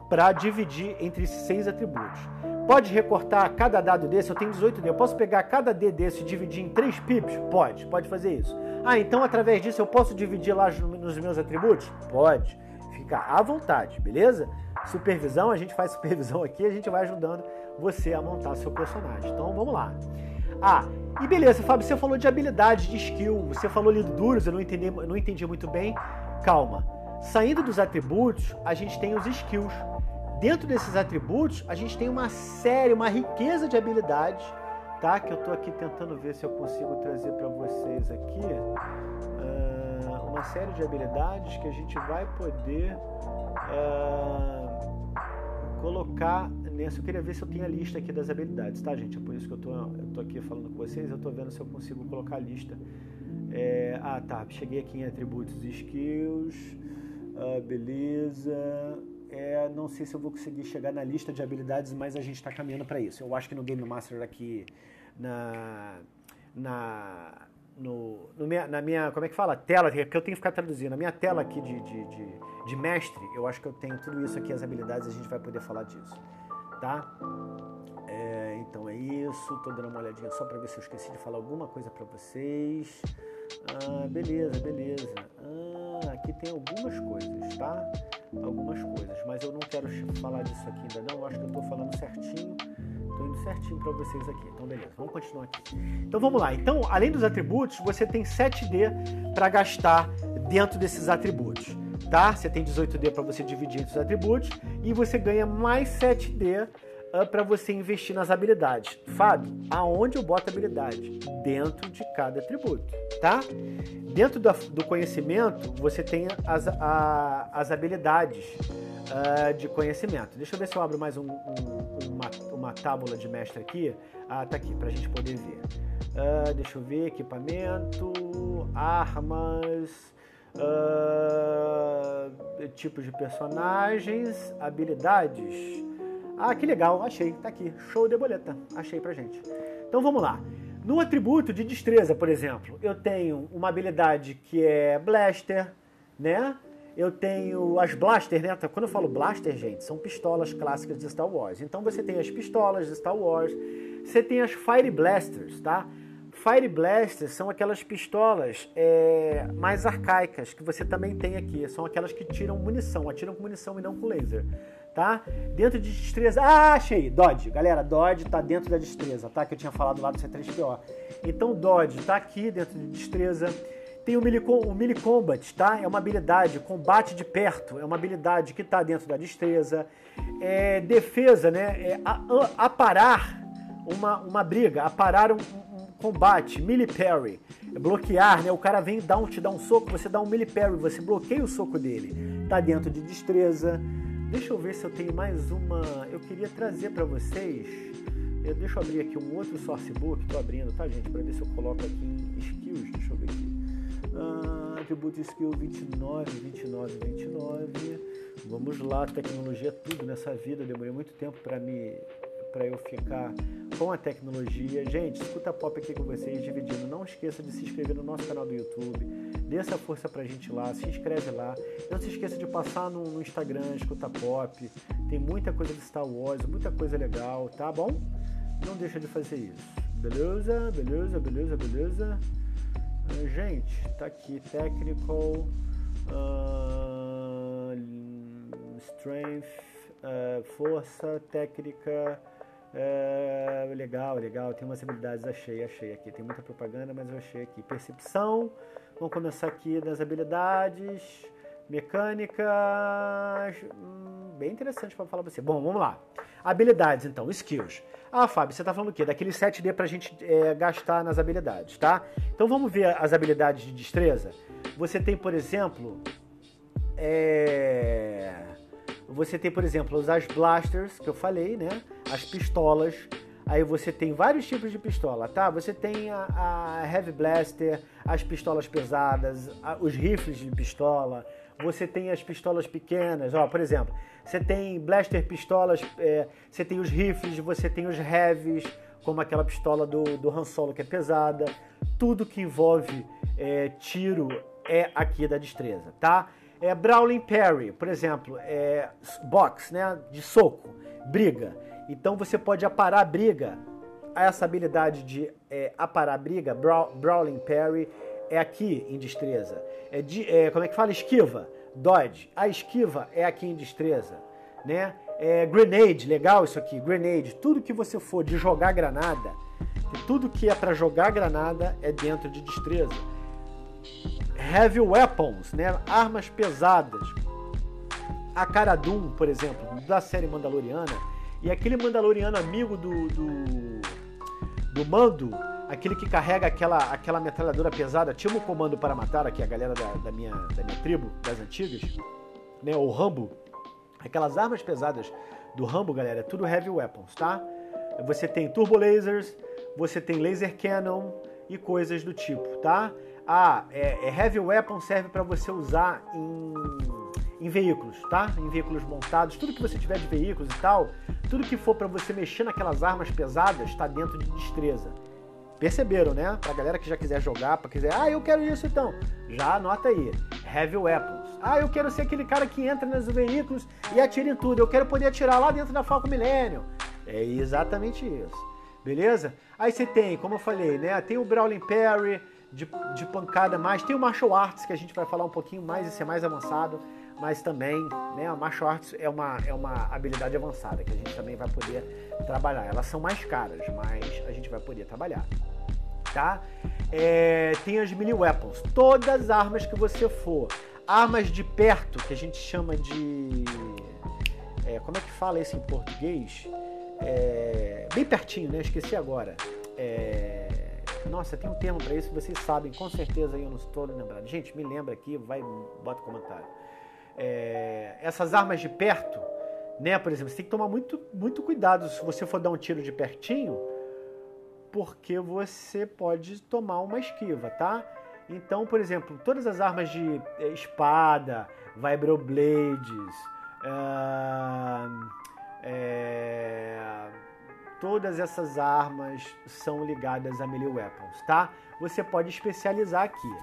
para dividir entre esses seis atributos. Pode recortar cada dado desse, eu tenho 18D, eu posso pegar cada D desse e dividir em três pips? Pode, pode fazer isso. Ah, então através disso eu posso dividir lá nos meus atributos? Pode. Fica à vontade, beleza? Supervisão, a gente faz supervisão aqui, a gente vai ajudando você a montar seu personagem. Então vamos lá. Ah, e beleza, Fábio, você falou de habilidade, de skill, você falou ali duros, eu não entendi, não entendi muito bem. Calma. Saindo dos atributos, a gente tem os skills. Dentro desses atributos, a gente tem uma série, uma riqueza de habilidades tá? Que eu estou aqui tentando ver se eu consigo trazer para vocês aqui uh, uma série de habilidades que a gente vai poder uh, colocar Eu queria ver se eu tenho a lista aqui das habilidades, tá, gente? É por isso que eu tô, eu tô aqui falando com vocês. Eu estou vendo se eu consigo colocar a lista. É, ah, tá. Cheguei aqui em atributos e skills. Uh, beleza. É, não sei se eu vou conseguir chegar na lista de habilidades, mas a gente está caminhando para isso. Eu acho que no Game Master aqui na, na, no, no minha, na minha, como é que fala? Tela, que eu tenho que ficar traduzindo. Na minha tela aqui de, de, de, de mestre, eu acho que eu tenho tudo isso aqui, as habilidades, a gente vai poder falar disso. Tá? É, então é isso. Tô dando uma olhadinha só para ver se eu esqueci de falar alguma coisa para vocês. Ah, beleza, beleza. Ah, aqui tem algumas coisas, tá? Algumas coisas, mas eu não quero falar disso aqui ainda não. Eu acho que eu tô falando certinho. Estou indo certinho para vocês aqui. Então, beleza, vamos continuar aqui. Então, vamos lá. Então, além dos atributos, você tem 7D para gastar dentro desses atributos. Tá? Você tem 18D para você dividir entre os atributos e você ganha mais 7D uh, ah, para você investir nas habilidades. Fábio, aonde eu boto habilidade? Dentro de cada atributo, tá? Dentro do, conhecimento, você tem as, a, as habilidades uh, de conhecimento. Deixa eu ver se eu abro mais um, um, uma, uma tábula de mestre aqui. Ah, tá aqui, para a gente poder ver. Uh, deixa eu ver, equipamento, armas, uh, tipos de personagens, habilidades. Ah, que legal, achei, tá aqui. Show de boleta, achei pra gente. Então vamos lá. No atributo de destreza, por exemplo, eu tenho uma habilidade que é Blaster, né? eu tenho as blaster, né? Quando eu falo blaster, gente, são pistolas clássicas de Star Wars. Então você tem as pistolas de Star Wars, você tem as Fire Blasters, tá? Fire Blasters são aquelas pistolas é, mais arcaicas que você também tem aqui. São aquelas que tiram munição, atiram com munição e não com laser, tá? Dentro de destreza... Ah, achei! Dodge. Galera, Dodge tá dentro da destreza, tá? Que eu tinha falado lá do C3PO. Então, Dodge tá aqui dentro de destreza. Tem o melee, o combat, tá? É uma habilidade, combate de perto, é uma habilidade que está dentro da destreza. É, defesa, né? É aparar uma, uma briga, aparar um combate, melee parry. É bloquear, né? O cara vem dar um, te dá um soco, você dá um melee parry, você bloqueia o soco dele. Tá dentro de destreza. Deixa eu ver se eu tenho mais uma. Eu queria trazer para vocês. Eu, deixa eu abrir aqui um outro sourcebook, tô abrindo, tá, gente? Para ver se eu coloco aqui em skills. Deixa eu ver aqui. Ah, atributo skill 29, 29, 29. Vamos lá, tecnologia é tudo nessa vida. Eu demorei muito tempo para me para eu ficar com a tecnologia. Gente, escuta pop aqui com vocês, dividindo. Não esqueça de se inscrever no nosso canal do YouTube. Dê essa força pra gente lá, se inscreve lá. Não se esqueça de passar no, no Instagram, escuta pop. Tem muita coisa de Star Wars, muita coisa legal, tá bom? Não deixa de fazer isso. Beleza? Beleza, beleza, beleza. Uh, gente, tá aqui Technical uh, Strength, uh, Força, Técnica. Legal, legal. Tem umas habilidades, achei, achei aqui. Tem muita propaganda, mas eu achei aqui. Percepção. Vamos começar aqui nas habilidades. Mecânica. Hum, bem interessante para falar pra você. Bom, vamos lá. Habilidades, então, skills. Ah, Fábio, você está falando o quê? Daquele 7D para a gente é, gastar nas habilidades, tá? Então vamos ver as habilidades de destreza. Você tem, por exemplo, é... você tem, por exemplo, as blasters que eu falei, né? As pistolas. Aí você tem vários tipos de pistola, tá? Você tem a, a Heavy Blaster, as pistolas pesadas, a, os rifles de pistola, você tem as pistolas pequenas, ó, por exemplo, você tem blaster pistolas, é, você tem os rifles, você tem os heavies, como aquela pistola do, do Han Solo que é pesada. Tudo que envolve é, tiro é aqui da destreza, tá? É Brawling Parry, por exemplo, é box, né, de soco, briga. Então você pode aparar a briga. Essa habilidade de é, aparar a briga, braw, Brawling Parry, é aqui em destreza. É, de, é, como é que fala? Esquiva, dodge. A esquiva é aqui em destreza, né? É, grenade, legal isso aqui, grenade. Tudo que você for de jogar granada, tudo que é para jogar granada é dentro de destreza. Heavy weapons, né? Armas pesadas. A Cara Doom, por exemplo, da série Mandaloriana, e aquele Mandaloriano amigo do, do, do Mando, aquele que carrega aquela, aquela metralhadora pesada, tinha um comando para matar aqui a galera da, da, minha, da minha tribo, das antigas, né? O Rambo. Aquelas armas pesadas do Rambo, galera, é tudo heavy weapons, tá? Você tem turbo lasers, você tem laser cannon e coisas do tipo, tá? Ah, é, é heavy weapon serve para você usar em, em veículos, tá? Em veículos montados, tudo que você tiver de veículos e tal, tudo que for para você mexer naquelas armas pesadas está dentro de destreza. Perceberam, né? Pra galera que já quiser jogar, pra quiser, ah, eu quero isso então. Já anota aí. Heavy Weapons. Ah, eu quero ser aquele cara que entra nos veículos e atira em tudo. Eu quero poder atirar lá dentro da Falcon Millennium. É exatamente isso. Beleza? Aí você tem, como eu falei, né? Tem o Brawling Parry de, de pancada mais. Tem o Martial Arts, que a gente vai falar um pouquinho mais, esse é mais avançado. Mas também, né? A Martial Arts é uma, é uma habilidade avançada que a gente também vai poder trabalhar. Elas são mais caras, mas a gente vai poder trabalhar tá? É, tem as mini weapons, todas as armas que você for, armas de perto, que a gente chama de. É, como é que fala isso em português? É, bem pertinho, né? Esqueci agora. É, nossa, tem um termo para isso, vocês sabem, com certeza eu não estou lembrando. Gente, me lembra aqui, vai, bota comentário. É, essas armas de perto, né? Por exemplo, você tem que tomar muito, muito cuidado se você for dar um tiro de pertinho porque você pode tomar uma esquiva, tá? Então, por exemplo, todas as armas de eh, espada, vibroblades, uh, é, todas essas armas são ligadas a melee weapons, tá? Você pode especializar aqui.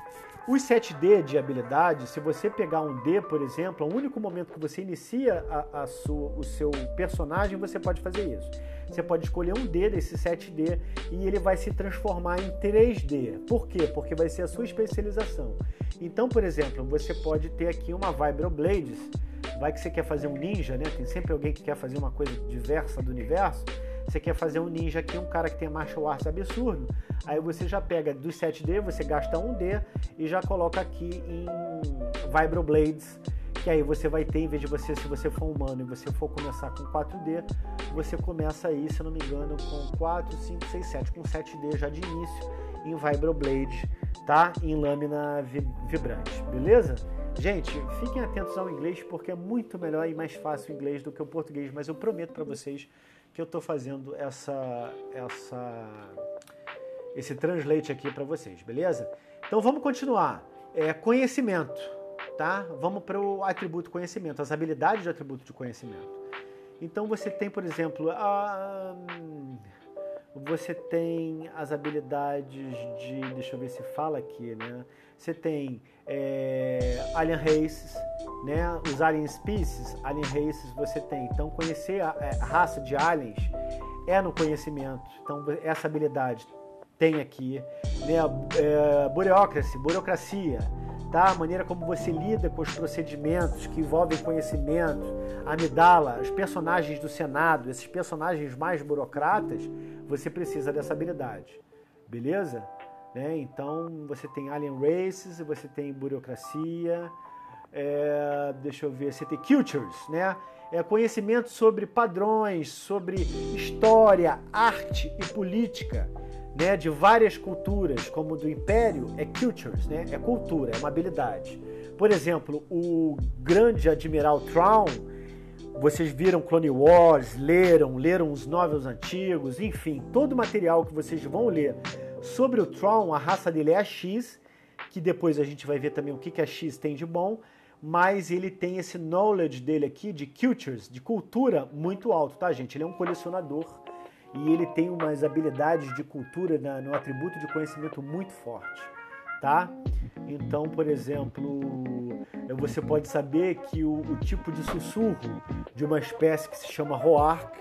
Os 7D de habilidade, se você pegar um D, por exemplo, o único momento que você inicia a, a sua, o seu personagem, você pode fazer isso. Você pode escolher um D desse 7D e ele vai se transformar em 3D. Por quê? Porque vai ser a sua especialização. Então, por exemplo, você pode ter aqui uma Vibroblades. Vai que você quer fazer um ninja, né? Tem sempre alguém que quer fazer uma coisa diversa do universo. Você quer fazer um ninja aqui, um cara que tem martial arts absurdo. Aí você já pega dos 7D, você gasta um D e já coloca aqui em Vibroblades que aí você vai ter, em vez de você, se você for humano e você for começar com 4D, você começa aí, se não me engano, com 4, 5, 6, 7, com 7D já de início em Vibroblade, tá? Em lâmina vibrante, beleza? Gente, fiquem atentos ao inglês porque é muito melhor e mais fácil o inglês do que o português, mas eu prometo para vocês que eu estou fazendo essa, essa, esse translate aqui para vocês, beleza? Então vamos continuar. É, conhecimento tá? Vamos para o atributo conhecimento, as habilidades de atributo de conhecimento. Então você tem, por exemplo, a, você tem as habilidades de, deixa eu ver se fala aqui, né? Você tem é, Alien Races, né? Os Alien Species, Alien Races você tem. Então conhecer a, a raça de aliens é no conhecimento. Então essa habilidade tem aqui, né? É, burocracia, burocracia, tá? A maneira como você lida com os procedimentos que envolvem conhecimento, amidala, os personagens do Senado, esses personagens mais burocratas, você precisa dessa habilidade, beleza? Né? Então você tem Alien Races, você tem burocracia, é, deixa eu ver, você tem cultures, né? É conhecimento sobre padrões, sobre história, arte e política, né? De várias culturas, como do Império, é cultures, né? É cultura, é uma habilidade. Por exemplo, o grande admiral Traum vocês viram Clone Wars, leram, leram os novels antigos, enfim, todo o material que vocês vão ler sobre o Tron, a raça dele é a X, que depois a gente vai ver também o que, que a X tem de bom, mas ele tem esse knowledge dele aqui de cultures, de cultura, muito alto, tá, gente? Ele é um colecionador e ele tem umas habilidades de cultura no atributo de conhecimento muito forte tá? Então, por exemplo, você pode saber que o, o tipo de sussurro de uma espécie que se chama Roark,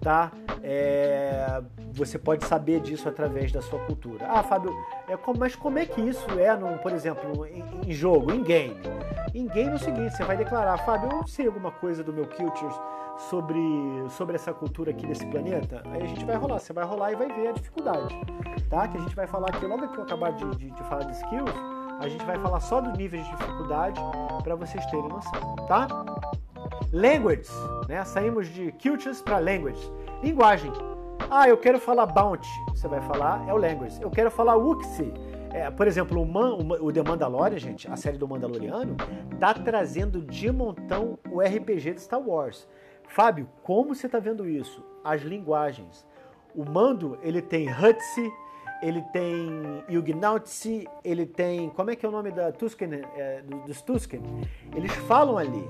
tá? É, você pode saber disso através da sua cultura. Ah, Fábio, é, mas como é que isso é, no, por exemplo, em, em jogo, em game? Em game é o seguinte, você vai declarar, Fábio, eu sei alguma coisa do meu culture sobre, sobre essa cultura aqui desse planeta, aí a gente vai rolar, você vai rolar e vai ver a dificuldade, tá? Que a gente vai falar aqui, logo que eu acabar de, de, de falar de skills, a gente vai falar só do nível de dificuldade para vocês terem noção, tá? Languages, né? Saímos de cultures para languages. Linguagem. Ah, eu quero falar bounty. Você vai falar, é o language. Eu quero falar Wuxi. É, por exemplo, o, Man, o The Mandalorian, gente, a série do Mandaloriano, tá trazendo de montão o RPG de Star Wars. Fábio, como você está vendo isso? As linguagens. O Mando, ele tem Hutsi, ele tem Yugnautsi, ele tem... Como é que é o nome da Tusken, é, dos Tusken? Eles falam ali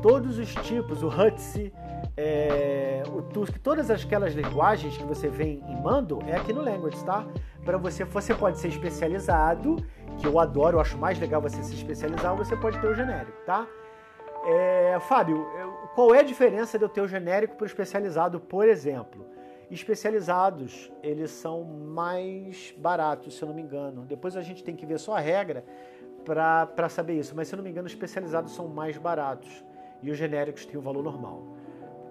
todos os tipos, o Hutsi, é, o Tusk, todas aquelas linguagens que você vê em Mando é aqui no Language, tá? Para você, você pode ser especializado, que eu adoro, eu acho mais legal você se especializar, ou você pode ter o genérico, tá? É, Fábio, qual é a diferença de eu ter o genérico para o especializado, por exemplo? Especializados, eles são mais baratos, se eu não me engano. Depois a gente tem que ver só a regra para saber isso, mas se eu não me engano, os especializados são mais baratos e os genéricos têm o valor normal.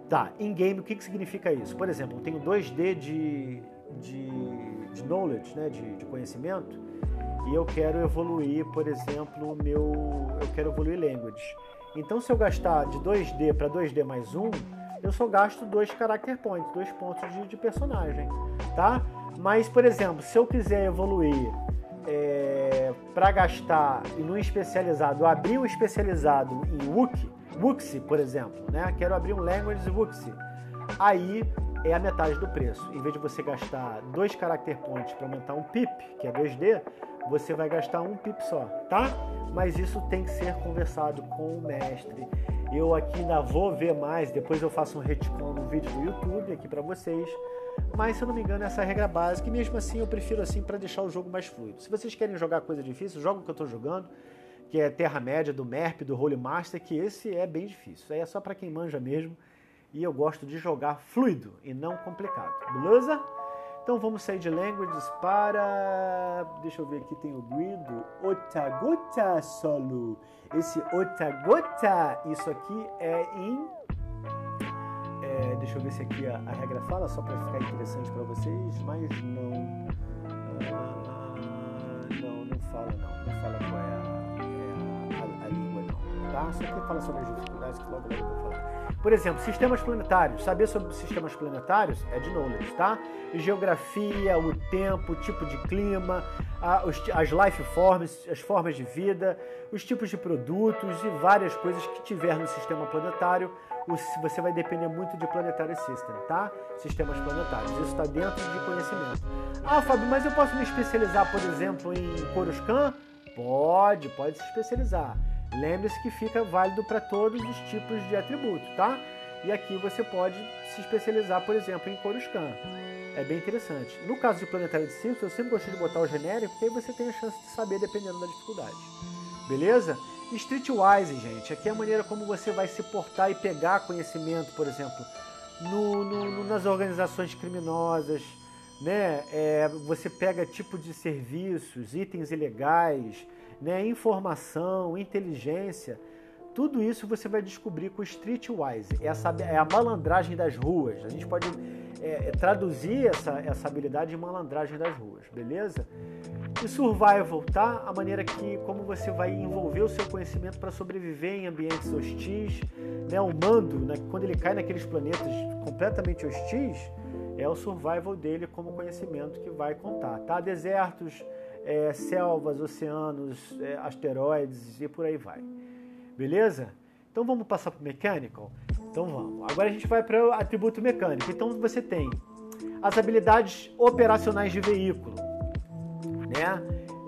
Tá, em game, o que, que significa isso? Por exemplo, eu tenho 2D de, de, de knowledge, né, de, de conhecimento, e eu quero evoluir, por exemplo, o meu. Eu quero evoluir language. Então, se eu gastar de 2D para 2D mais 1, eu só gasto dois character points, dois pontos de, de personagem, tá? Mas, por exemplo, se eu quiser evoluir é, para gastar e no especializado, abrir um especializado em Wookiee, Wuxi, por exemplo, né? Quero abrir um Language Wuxi. Aí é a metade do preço. Em vez de você gastar dois character points para montar um pip, que é 2D, você vai gastar um pip só, tá? Mas isso tem que ser conversado com o mestre. Eu aqui ainda vou ver mais, depois eu faço um retcon no vídeo do YouTube aqui para vocês. Mas se eu não me engano, essa é a regra básica e mesmo assim eu prefiro assim para deixar o jogo mais fluido. Se vocês querem jogar coisa difícil, joga o que eu estou jogando que é Terra-média, do MERP, do Holy Master, que esse é bem difícil. Aí é só para quem manja mesmo. E eu gosto de jogar fluido e não complicado. Beleza? Então vamos sair de languages para. Deixa eu ver aqui, tem o grido. Otagota solo. Esse Otagota, isso aqui é em. É, deixa eu ver se aqui a, a regra fala, só para ficar interessante para vocês, mas não. Ah, não, não fala não. Não fala qual é a tá? Só que fala sobre as dificuldades que logo, logo eu vou falar. Por exemplo, sistemas planetários. Saber sobre sistemas planetários é de knowledge, tá? Geografia, o tempo, o tipo de clima, as life forms, as formas de vida, os tipos de produtos e várias coisas que tiver no sistema planetário. Você vai depender muito de Planetary System, tá? Sistemas planetários. Isso está dentro de conhecimento. Ah, Fábio, mas eu posso me especializar, por exemplo, em Coruscant? Pode, pode se especializar. Lembre-se que fica válido para todos os tipos de atributo, tá? E aqui você pode se especializar, por exemplo, em Coruscant. É bem interessante. No caso de Planetário de Simpsons, eu sempre gostei de botar o genérico, porque aí você tem a chance de saber dependendo da dificuldade. Beleza? Streetwise, gente, aqui é a maneira como você vai se portar e pegar conhecimento, por exemplo, no, no, nas organizações criminosas, né? É, você pega tipo de serviços, itens ilegais, né? informação, inteligência. Tudo isso você vai descobrir com o Streetwise. Essa é a malandragem das ruas. A gente pode é, é, traduzir essa, essa habilidade em malandragem das ruas, beleza? E survival, tá? A maneira que como você vai envolver o seu conhecimento para sobreviver em ambientes hostis, né? O mando, né? quando ele cai naqueles planetas completamente hostis, é o survival dele como conhecimento que vai contar, tá? Desertos, é, selvas, oceanos, é, asteroides e por aí vai. Beleza? Então vamos passar para o mechanical? Então vamos. Agora a gente vai para o atributo mecânico. Então você tem as habilidades operacionais de veículo, né?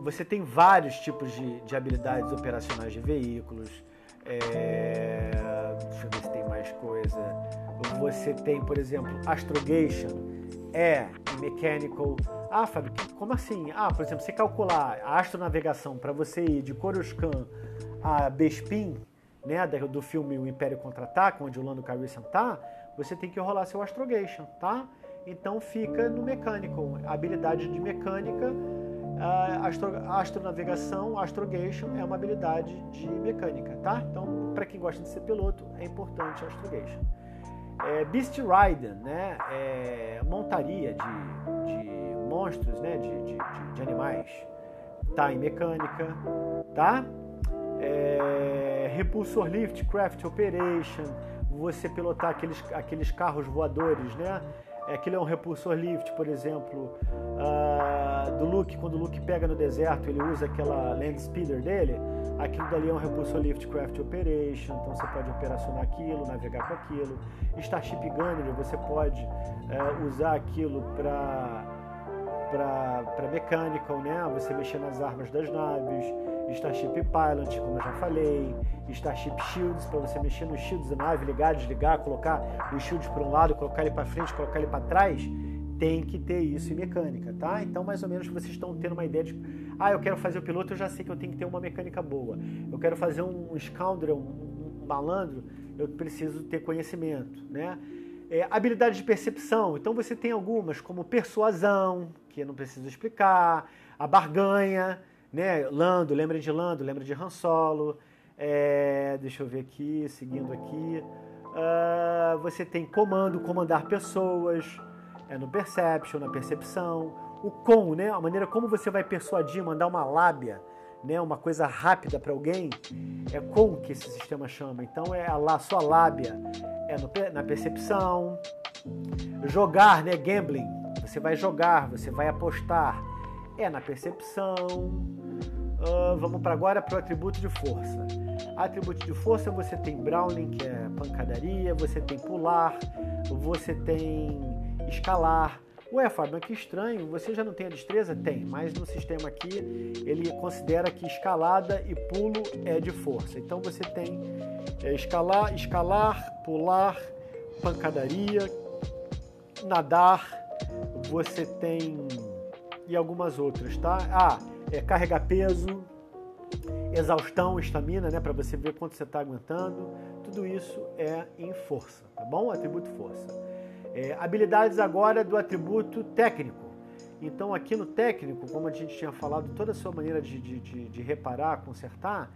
Você tem vários tipos de, de habilidades operacionais de veículos. É... Deixa eu ver se tem mais coisa. Você tem, por exemplo, astrogation, é mechanical. Ah, Fábio, como assim? Ah, por exemplo, você calcular a astronavegação para você ir de Coruscant a Bespin, né, do filme O Império Contra-Ataca, onde o Lando Calrissian tá, você tem que rolar seu Astrogation, tá? Então fica no mecânico, habilidade de mecânica, astro, astronavegação, astrogation é uma habilidade de mecânica, tá? Então, para quem gosta de ser piloto, é importante astrogation. É, Beast Rider, né? É, montaria de, de monstros, né? De, de, de, de animais, tá em mecânica, tá? é, repulsor lift, craft operation, você pilotar aqueles, aqueles carros voadores, né? É, aquilo é um repulsor lift, por exemplo, uh, do Luke, quando o Luke pega no deserto, ele usa aquela land speeder dele, aquilo dali é um repulsor lift craft operation, então você pode operacionar aquilo, navegar com aquilo. Starship Gunner, você pode uh, usar aquilo para para mechanical, né? Você mexer nas armas das naves, Starship Pilot, como eu já falei, Starship Shields, para você mexer nos shields da nave, ligar, desligar, colocar os shields para um lado, colocar ele para frente, colocar ele para trás, tem que ter isso em mecânica, tá? Então, mais ou menos, vocês estão tendo uma ideia de, ah, eu quero fazer o piloto, eu já sei que eu tenho que ter uma mecânica boa. Eu quero fazer um scoundrel, um, um malandro, eu preciso ter conhecimento, né? É, habilidade de percepção, então você tem algumas, como persuasão, que eu não preciso explicar, a barganha, né? Lando, lembra de Lando, lembra de Han Solo. É, deixa eu ver aqui, seguindo aqui. Uh, você tem comando, comandar pessoas, é no perception, na percepção. O com, né? A maneira como você vai persuadir, mandar uma lábia, né? Uma coisa rápida para alguém, é com que esse sistema chama. Então é a sua lábia é no, na percepção. Jogar, né? Gambling. Você vai jogar, você vai apostar. É na percepção. Uh, vamos para agora para o atributo de força. Atributo de força você tem Browning, que é pancadaria, você tem pular, você tem escalar. Ué, Fábio, que estranho, você já não tem a destreza? Tem, mas no sistema aqui ele considera que escalada e pulo é de força. Então você tem é, escalar, escalar, pular, pancadaria, nadar, você tem e algumas outras, tá? Ah, é, carregar peso, exaustão, estamina, né, para você ver quanto você está aguentando. Tudo isso é em força, tá bom? Atributo força. É, habilidades agora do atributo técnico. Então, aqui no técnico, como a gente tinha falado, toda a sua maneira de, de, de, reparar, consertar,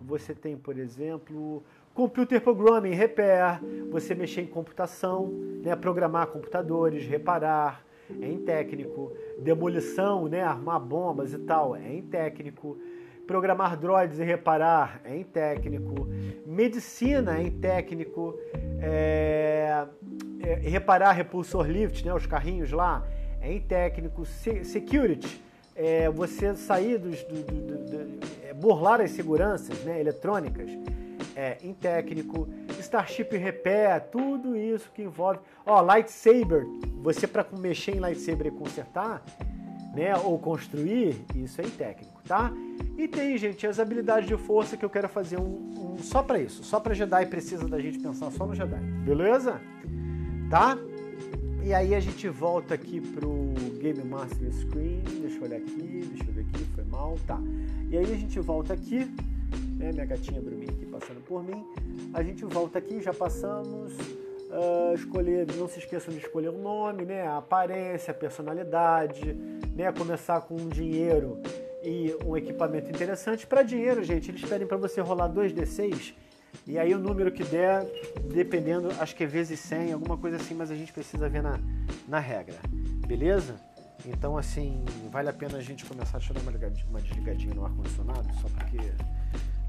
você tem, por exemplo, computer programming, repair, você mexer em computação, né, programar computadores, reparar, é em técnico. Demolição, né, armar bombas e tal, é em técnico. Programar droids e reparar é em técnico. Medicina é em técnico. É, é, reparar repulsor lift, né, os carrinhos lá, é em técnico. Se, security, é, você sair dos. Do, do, do, é, burlar as seguranças né, eletrônicas é, em técnico, Starship Repair, tudo isso que envolve. Ó, lightsaber, você para mexer em lightsaber e consertar, né, ou construir, isso é técnico, tá? E tem, gente, as habilidades de força que eu quero fazer um, um só para isso, só para Jedi precisa da gente pensar só no Jedi, beleza? Tá? E aí a gente volta aqui pro Game Master Screen, deixa eu olhar aqui, deixa eu ver aqui, foi mal, tá. E aí a gente volta aqui, né, minha gatinha Bruminha aqui passando por mim, a gente volta aqui, já passamos, uh, escolher, não se esqueçam de escolher o nome, né, a aparência, a personalidade, né, começar com um dinheiro e um equipamento interessante. Para dinheiro, gente, eles pedem para você rolar 2d6 e aí o número que der, dependendo, acho que é vezes 100, alguma coisa assim, mas a gente precisa ver na, na regra, beleza? Então, assim, vale a pena a gente começar a tirar uma, desligadinha no ar-condicionado, só porque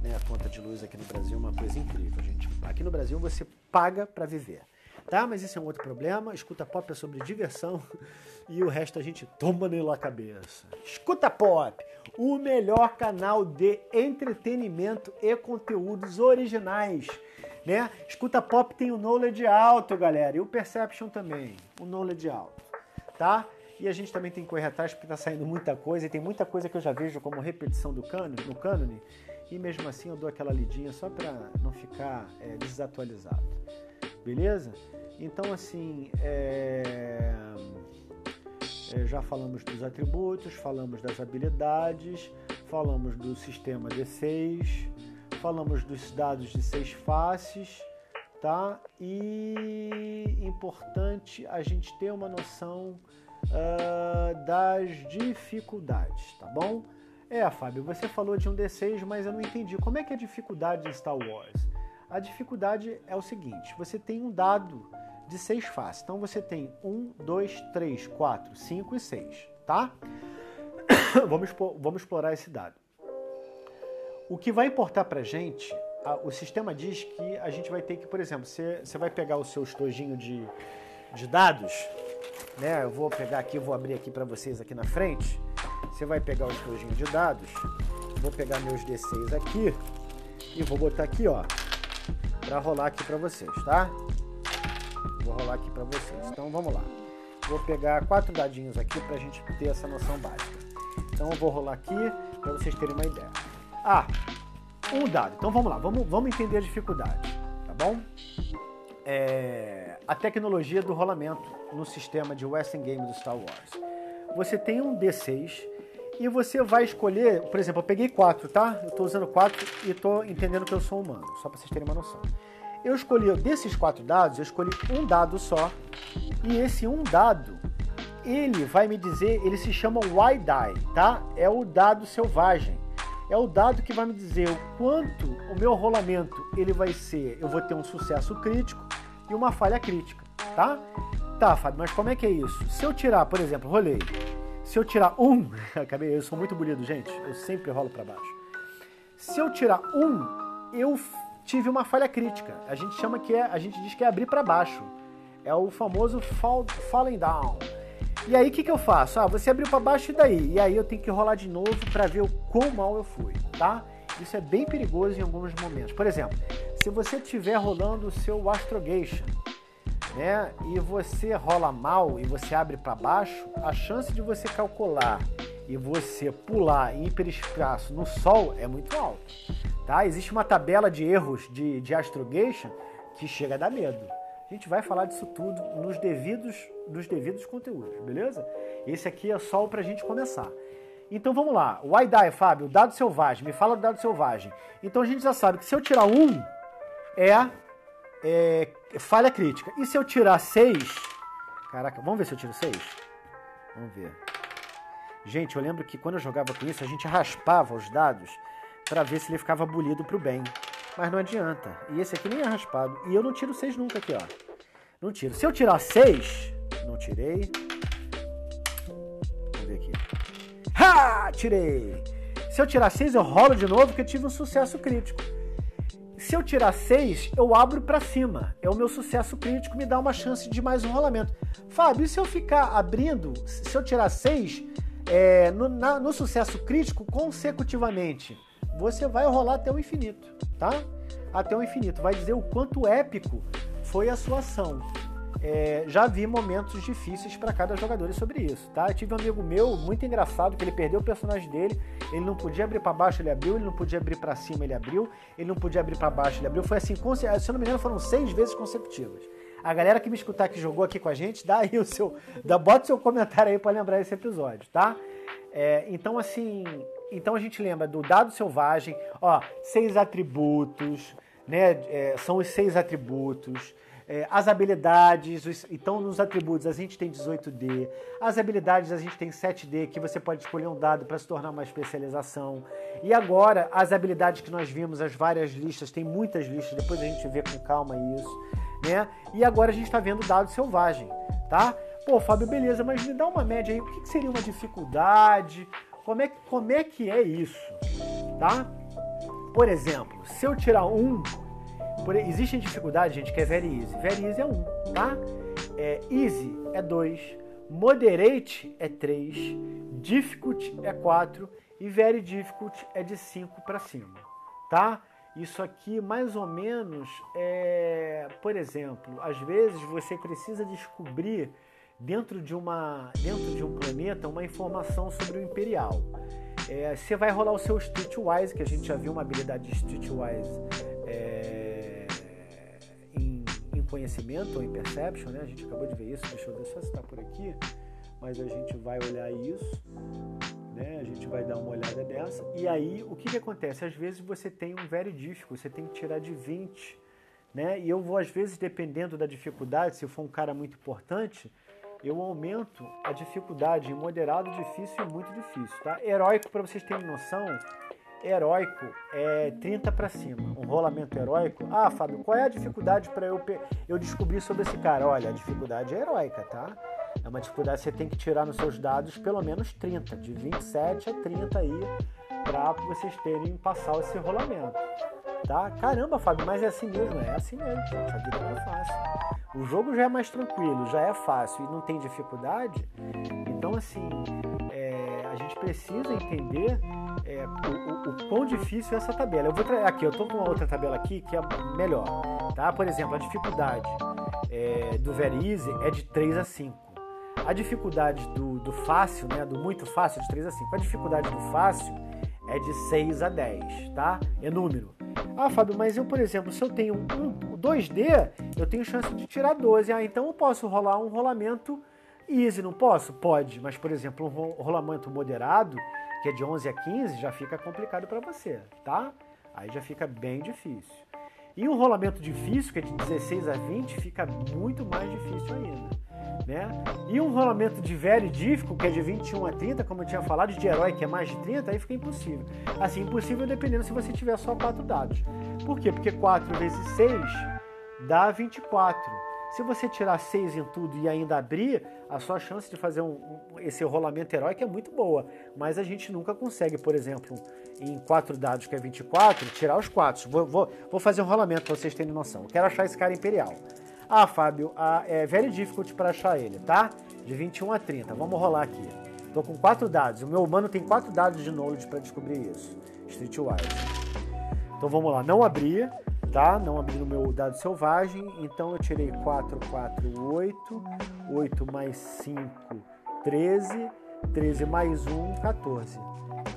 né, a conta de luz aqui no Brasil é uma coisa incrível, gente. Aqui no Brasil você paga para viver. Tá? Mas isso é um outro problema. Escuta pop é sobre diversão e o resto a gente toma na cabeça. Escuta pop, o melhor canal de entretenimento e conteúdos originais. Né? Escuta pop tem o knowledge alto, galera, e o perception também, o knowledge alto, tá? E a gente também tem que correr atrás porque tá saindo muita coisa e tem muita coisa que eu já vejo como repetição do cânone, no cânone, e mesmo assim eu dou aquela lidinha só para não ficar é, desatualizado. Beleza? Então, assim, é... É, já falamos dos atributos, falamos das habilidades, falamos do sistema D6, falamos dos dados de seis faces, tá? E importante a gente ter uma noção uh, das dificuldades, tá bom? É, Fábio, você falou de um D6, mas eu não entendi. Como é que é a dificuldade em Star Wars? A dificuldade é o seguinte: você tem um dado de seis faces. Então você tem um, dois, três, quatro, cinco e seis, tá? vamos, vamos explorar esse dado. O que vai importar para gente, a, o sistema diz que a gente vai ter que, por exemplo, você, vai pegar o seu estojinho de, de dados, né? Eu vou pegar aqui, vou abrir aqui para vocês aqui na frente. Você vai pegar o estojinho de dados, vou pegar meus D6 aqui e vou botar aqui, ó, para rolar aqui para vocês, tá? Vou rolar aqui para vocês. Então vamos lá. Vou pegar quatro dadinhos aqui para a gente ter essa noção básica. Então eu vou rolar aqui para vocês terem uma ideia. Ah, um dado. Então vamos lá, vamos, vamos entender a dificuldade, tá bom? É, a tecnologia do rolamento no sistema de Western Game do Star Wars. Você tem um D6 e você vai escolher, por exemplo, eu peguei quatro, tá? Eu estou usando quatro e estou entendendo que eu sou humano, só para vocês terem uma noção. Eu escolhi, desses quatro dados, eu escolhi um dado só. E esse um dado, ele vai me dizer, ele se chama Why Die, tá? É o dado selvagem. É o dado que vai me dizer o quanto o meu rolamento ele vai ser. Eu vou ter um sucesso crítico e uma falha crítica, tá? Tá, Fábio, mas como é que é isso? Se eu tirar, por exemplo, rolei. Se eu tirar um, acabei, eu sou muito bonito, gente. Eu sempre rolo para baixo. Se eu tirar um, eu tive uma falha crítica. A gente chama que é, a gente diz que é abrir para baixo. É o famoso fall, falling down. E aí o que, que eu faço? Ah, você abriu para baixo e daí? E aí eu tenho que rolar de novo para ver o quão mal eu fui, tá? Isso é bem perigoso em alguns momentos. Por exemplo, se você estiver rolando o seu Astrogation, né, e você rola mal e você abre para baixo, a chance de você calcular e você pular em hiperespaço no Sol é muito alta. Tá? Existe uma tabela de erros de, de astrogation que chega a dar medo. A gente vai falar disso tudo nos devidos, nos devidos conteúdos, beleza? Esse aqui é só para a gente começar. Então vamos lá. O die, Fábio, dado selvagem. Me fala do dado selvagem. Então a gente já sabe que se eu tirar um, é, é falha crítica. E se eu tirar seis... Caraca, vamos ver se eu tiro seis? Vamos ver. Gente, eu lembro que quando eu jogava com isso, a gente raspava os dados para ver se ele ficava bolido pro bem. Mas não adianta. E esse aqui nem é raspado. E eu não tiro 6 nunca aqui, ó. Não tiro. Se eu tirar 6, não tirei. Vamos ver aqui. Ha! Tirei! Se eu tirar 6, eu rolo de novo, porque eu tive um sucesso crítico. Se eu tirar 6, eu abro para cima. É o meu sucesso crítico, me dá uma chance de mais um rolamento. Fábio, e se eu ficar abrindo, se eu tirar 6, é, no, no sucesso crítico consecutivamente? você vai rolar até o infinito, tá? Até o infinito. Vai dizer o quanto épico foi a sua ação. É, já vi momentos difíceis para cada jogador sobre isso, tá? Eu tive um amigo meu muito engraçado que ele perdeu o personagem dele, ele não podia abrir para baixo, ele abriu, ele não podia abrir para cima, ele abriu, ele não podia abrir para baixo, ele abriu. Foi assim, se eu não me engano, foram seis vezes consecutivas. A galera que me escutar que jogou aqui com a gente, dá aí o seu, dá, bota o seu comentário aí para lembrar esse episódio, tá? É, então assim, então a gente lembra do dado selvagem, ó, seis atributos, né? É, são os seis atributos. É, as habilidades, os, então nos atributos a gente tem 18D, as habilidades a gente tem 7D, que você pode escolher um dado para se tornar uma especialização. E agora, as habilidades que nós vimos, as várias listas, tem muitas listas, depois a gente vê com calma isso, né? E agora a gente está vendo dado selvagem, tá? Pô, Fábio, beleza, mas me dá uma média aí, o que, que seria uma dificuldade? Como é, como é que é isso, tá? Por exemplo, se eu tirar um por, existe dificuldade, gente, que é very easy. Very easy é 1, um, tá? É, easy é 2, moderate é 3, difficult é 4 e very difficult é de 5 para cima, tá? Isso aqui, mais ou menos, é, por exemplo, às vezes você precisa descobrir dentro de uma dentro de um planeta uma informação sobre o imperial. É, você vai rolar o seu Streetwise, que a gente já viu uma habilidade de Streetwise conhecimento ou em perception, né? A gente acabou de ver isso, deixa eu ver só se está por aqui, mas a gente vai olhar isso, né? A gente vai dar uma olhada dessa. E aí, o que, que acontece? Às vezes você tem um very difficult, você tem que tirar de 20, né? E eu vou, às vezes, dependendo da dificuldade, se for um cara muito importante, eu aumento a dificuldade em moderado, difícil e muito difícil, tá? Heróico, para vocês terem noção, heróico é 30 para cima. Um rolamento heróico. Ah, Fábio, qual é a dificuldade para eu, eu descobrir sobre esse cara? Olha, a dificuldade é heróica, tá? É uma dificuldade que você tem que tirar nos seus dados pelo menos 30, de 27 a 30 aí, para vocês terem passar esse rolamento. Tá? Caramba, Fábio, mas é assim mesmo? É assim mesmo. A vida não é fácil. O jogo já é mais tranquilo, já é fácil e não tem dificuldade. Então, assim, é, a gente precisa entender é, o, o, o, quão difícil é essa tabela. Eu vou aqui, eu estou com uma outra tabela aqui que é melhor, tá? Por exemplo, a dificuldade é, do Very Easy é de 3 a 5. A dificuldade do, do fácil, né, do muito fácil, é de 3 a 5. A dificuldade do fácil é de 6 a 10, tá? É número. Ah, Fábio, mas eu, por exemplo, se eu tenho um, 2D, eu tenho chance de tirar 12. Ah, então eu posso rolar um rolamento easy, não posso? Pode, mas, por exemplo, um rolamento moderado, que é de 11 a 15, já fica complicado para você, tá? Aí já fica bem difícil. E um rolamento difícil, que é de 16 a 20, fica muito mais difícil ainda. Né? E um rolamento de very difficult, que é de 21 a 30, como eu tinha falado, de herói, que é mais de 30, aí fica impossível. Assim, impossível dependendo se você tiver só 4 dados. Por quê? Porque 4 vezes 6 dá 24. Se você tirar 6 em tudo e ainda abrir, a sua chance de fazer um, um, esse rolamento heróico é muito boa. Mas a gente nunca consegue, por exemplo, em 4 dados, que é 24, tirar os 4. Vou, vou, vou fazer um rolamento para vocês terem noção. Eu quero achar esse cara imperial. Ah, Fábio, ah, é very difficult para achar ele, tá? De 21 a 30. Vamos rolar aqui. Tô com 4 dados. O meu humano tem 4 dados de knowledge para descobrir isso. Streetwise. Então vamos lá. Não abrir tá? Não abri no meu dado selvagem, então eu tirei 4, 4, 8, 8 mais 5, 13, 13 mais 1, 14.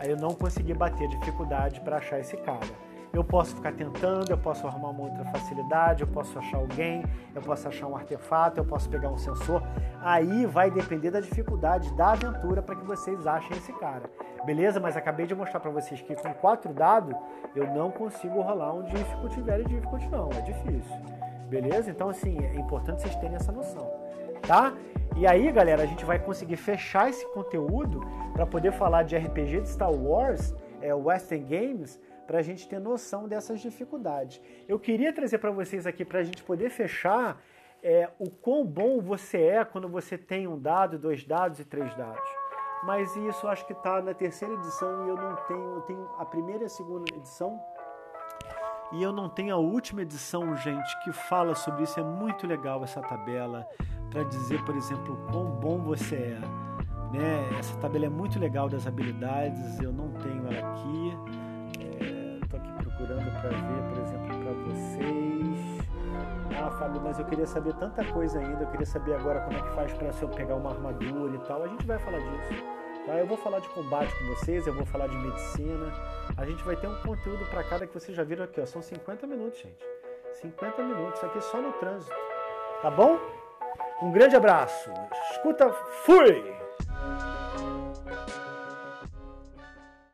Aí eu não consegui bater a dificuldade para achar esse cara. Eu posso ficar tentando, eu posso arrumar uma outra facilidade, eu posso achar alguém, eu posso achar um artefato, eu posso pegar um sensor. Aí vai depender da dificuldade da aventura para que vocês achem esse cara. Beleza? Mas acabei de mostrar para vocês que com quatro dados eu não consigo rolar um difficulty very difficult não, é difícil. Beleza? Então assim, é importante vocês terem essa noção, tá? E aí, galera, a gente vai conseguir fechar esse conteúdo para poder falar de RPG de Star Wars, é, Western Games, para a gente ter noção dessas dificuldades. Eu queria trazer para vocês aqui, para a gente poder fechar, é, o quão bom você é quando você tem um dado, dois dados e três dados. Mas isso acho que está na terceira edição e eu não tenho, eu tenho a primeira e a segunda edição. E eu não tenho a última edição, gente, que fala sobre isso. É muito legal essa tabela para dizer, por exemplo, quão bom você é. Né? Essa tabela é muito legal das habilidades. Eu não tenho ela aqui procurando para ver, por exemplo, para vocês. Ah, Fábio, mas eu queria saber tanta coisa ainda. Eu queria saber agora como é que faz para se eu pegar uma armadura e tal. A gente vai falar disso. Tá? Eu vou falar de combate com vocês, eu vou falar de medicina. A gente vai ter um conteúdo para cada que vocês já viram aqui. Ó. São 50 minutos, gente. 50 minutos. Isso aqui é só no trânsito. Tá bom? Um grande abraço. Escuta, fui!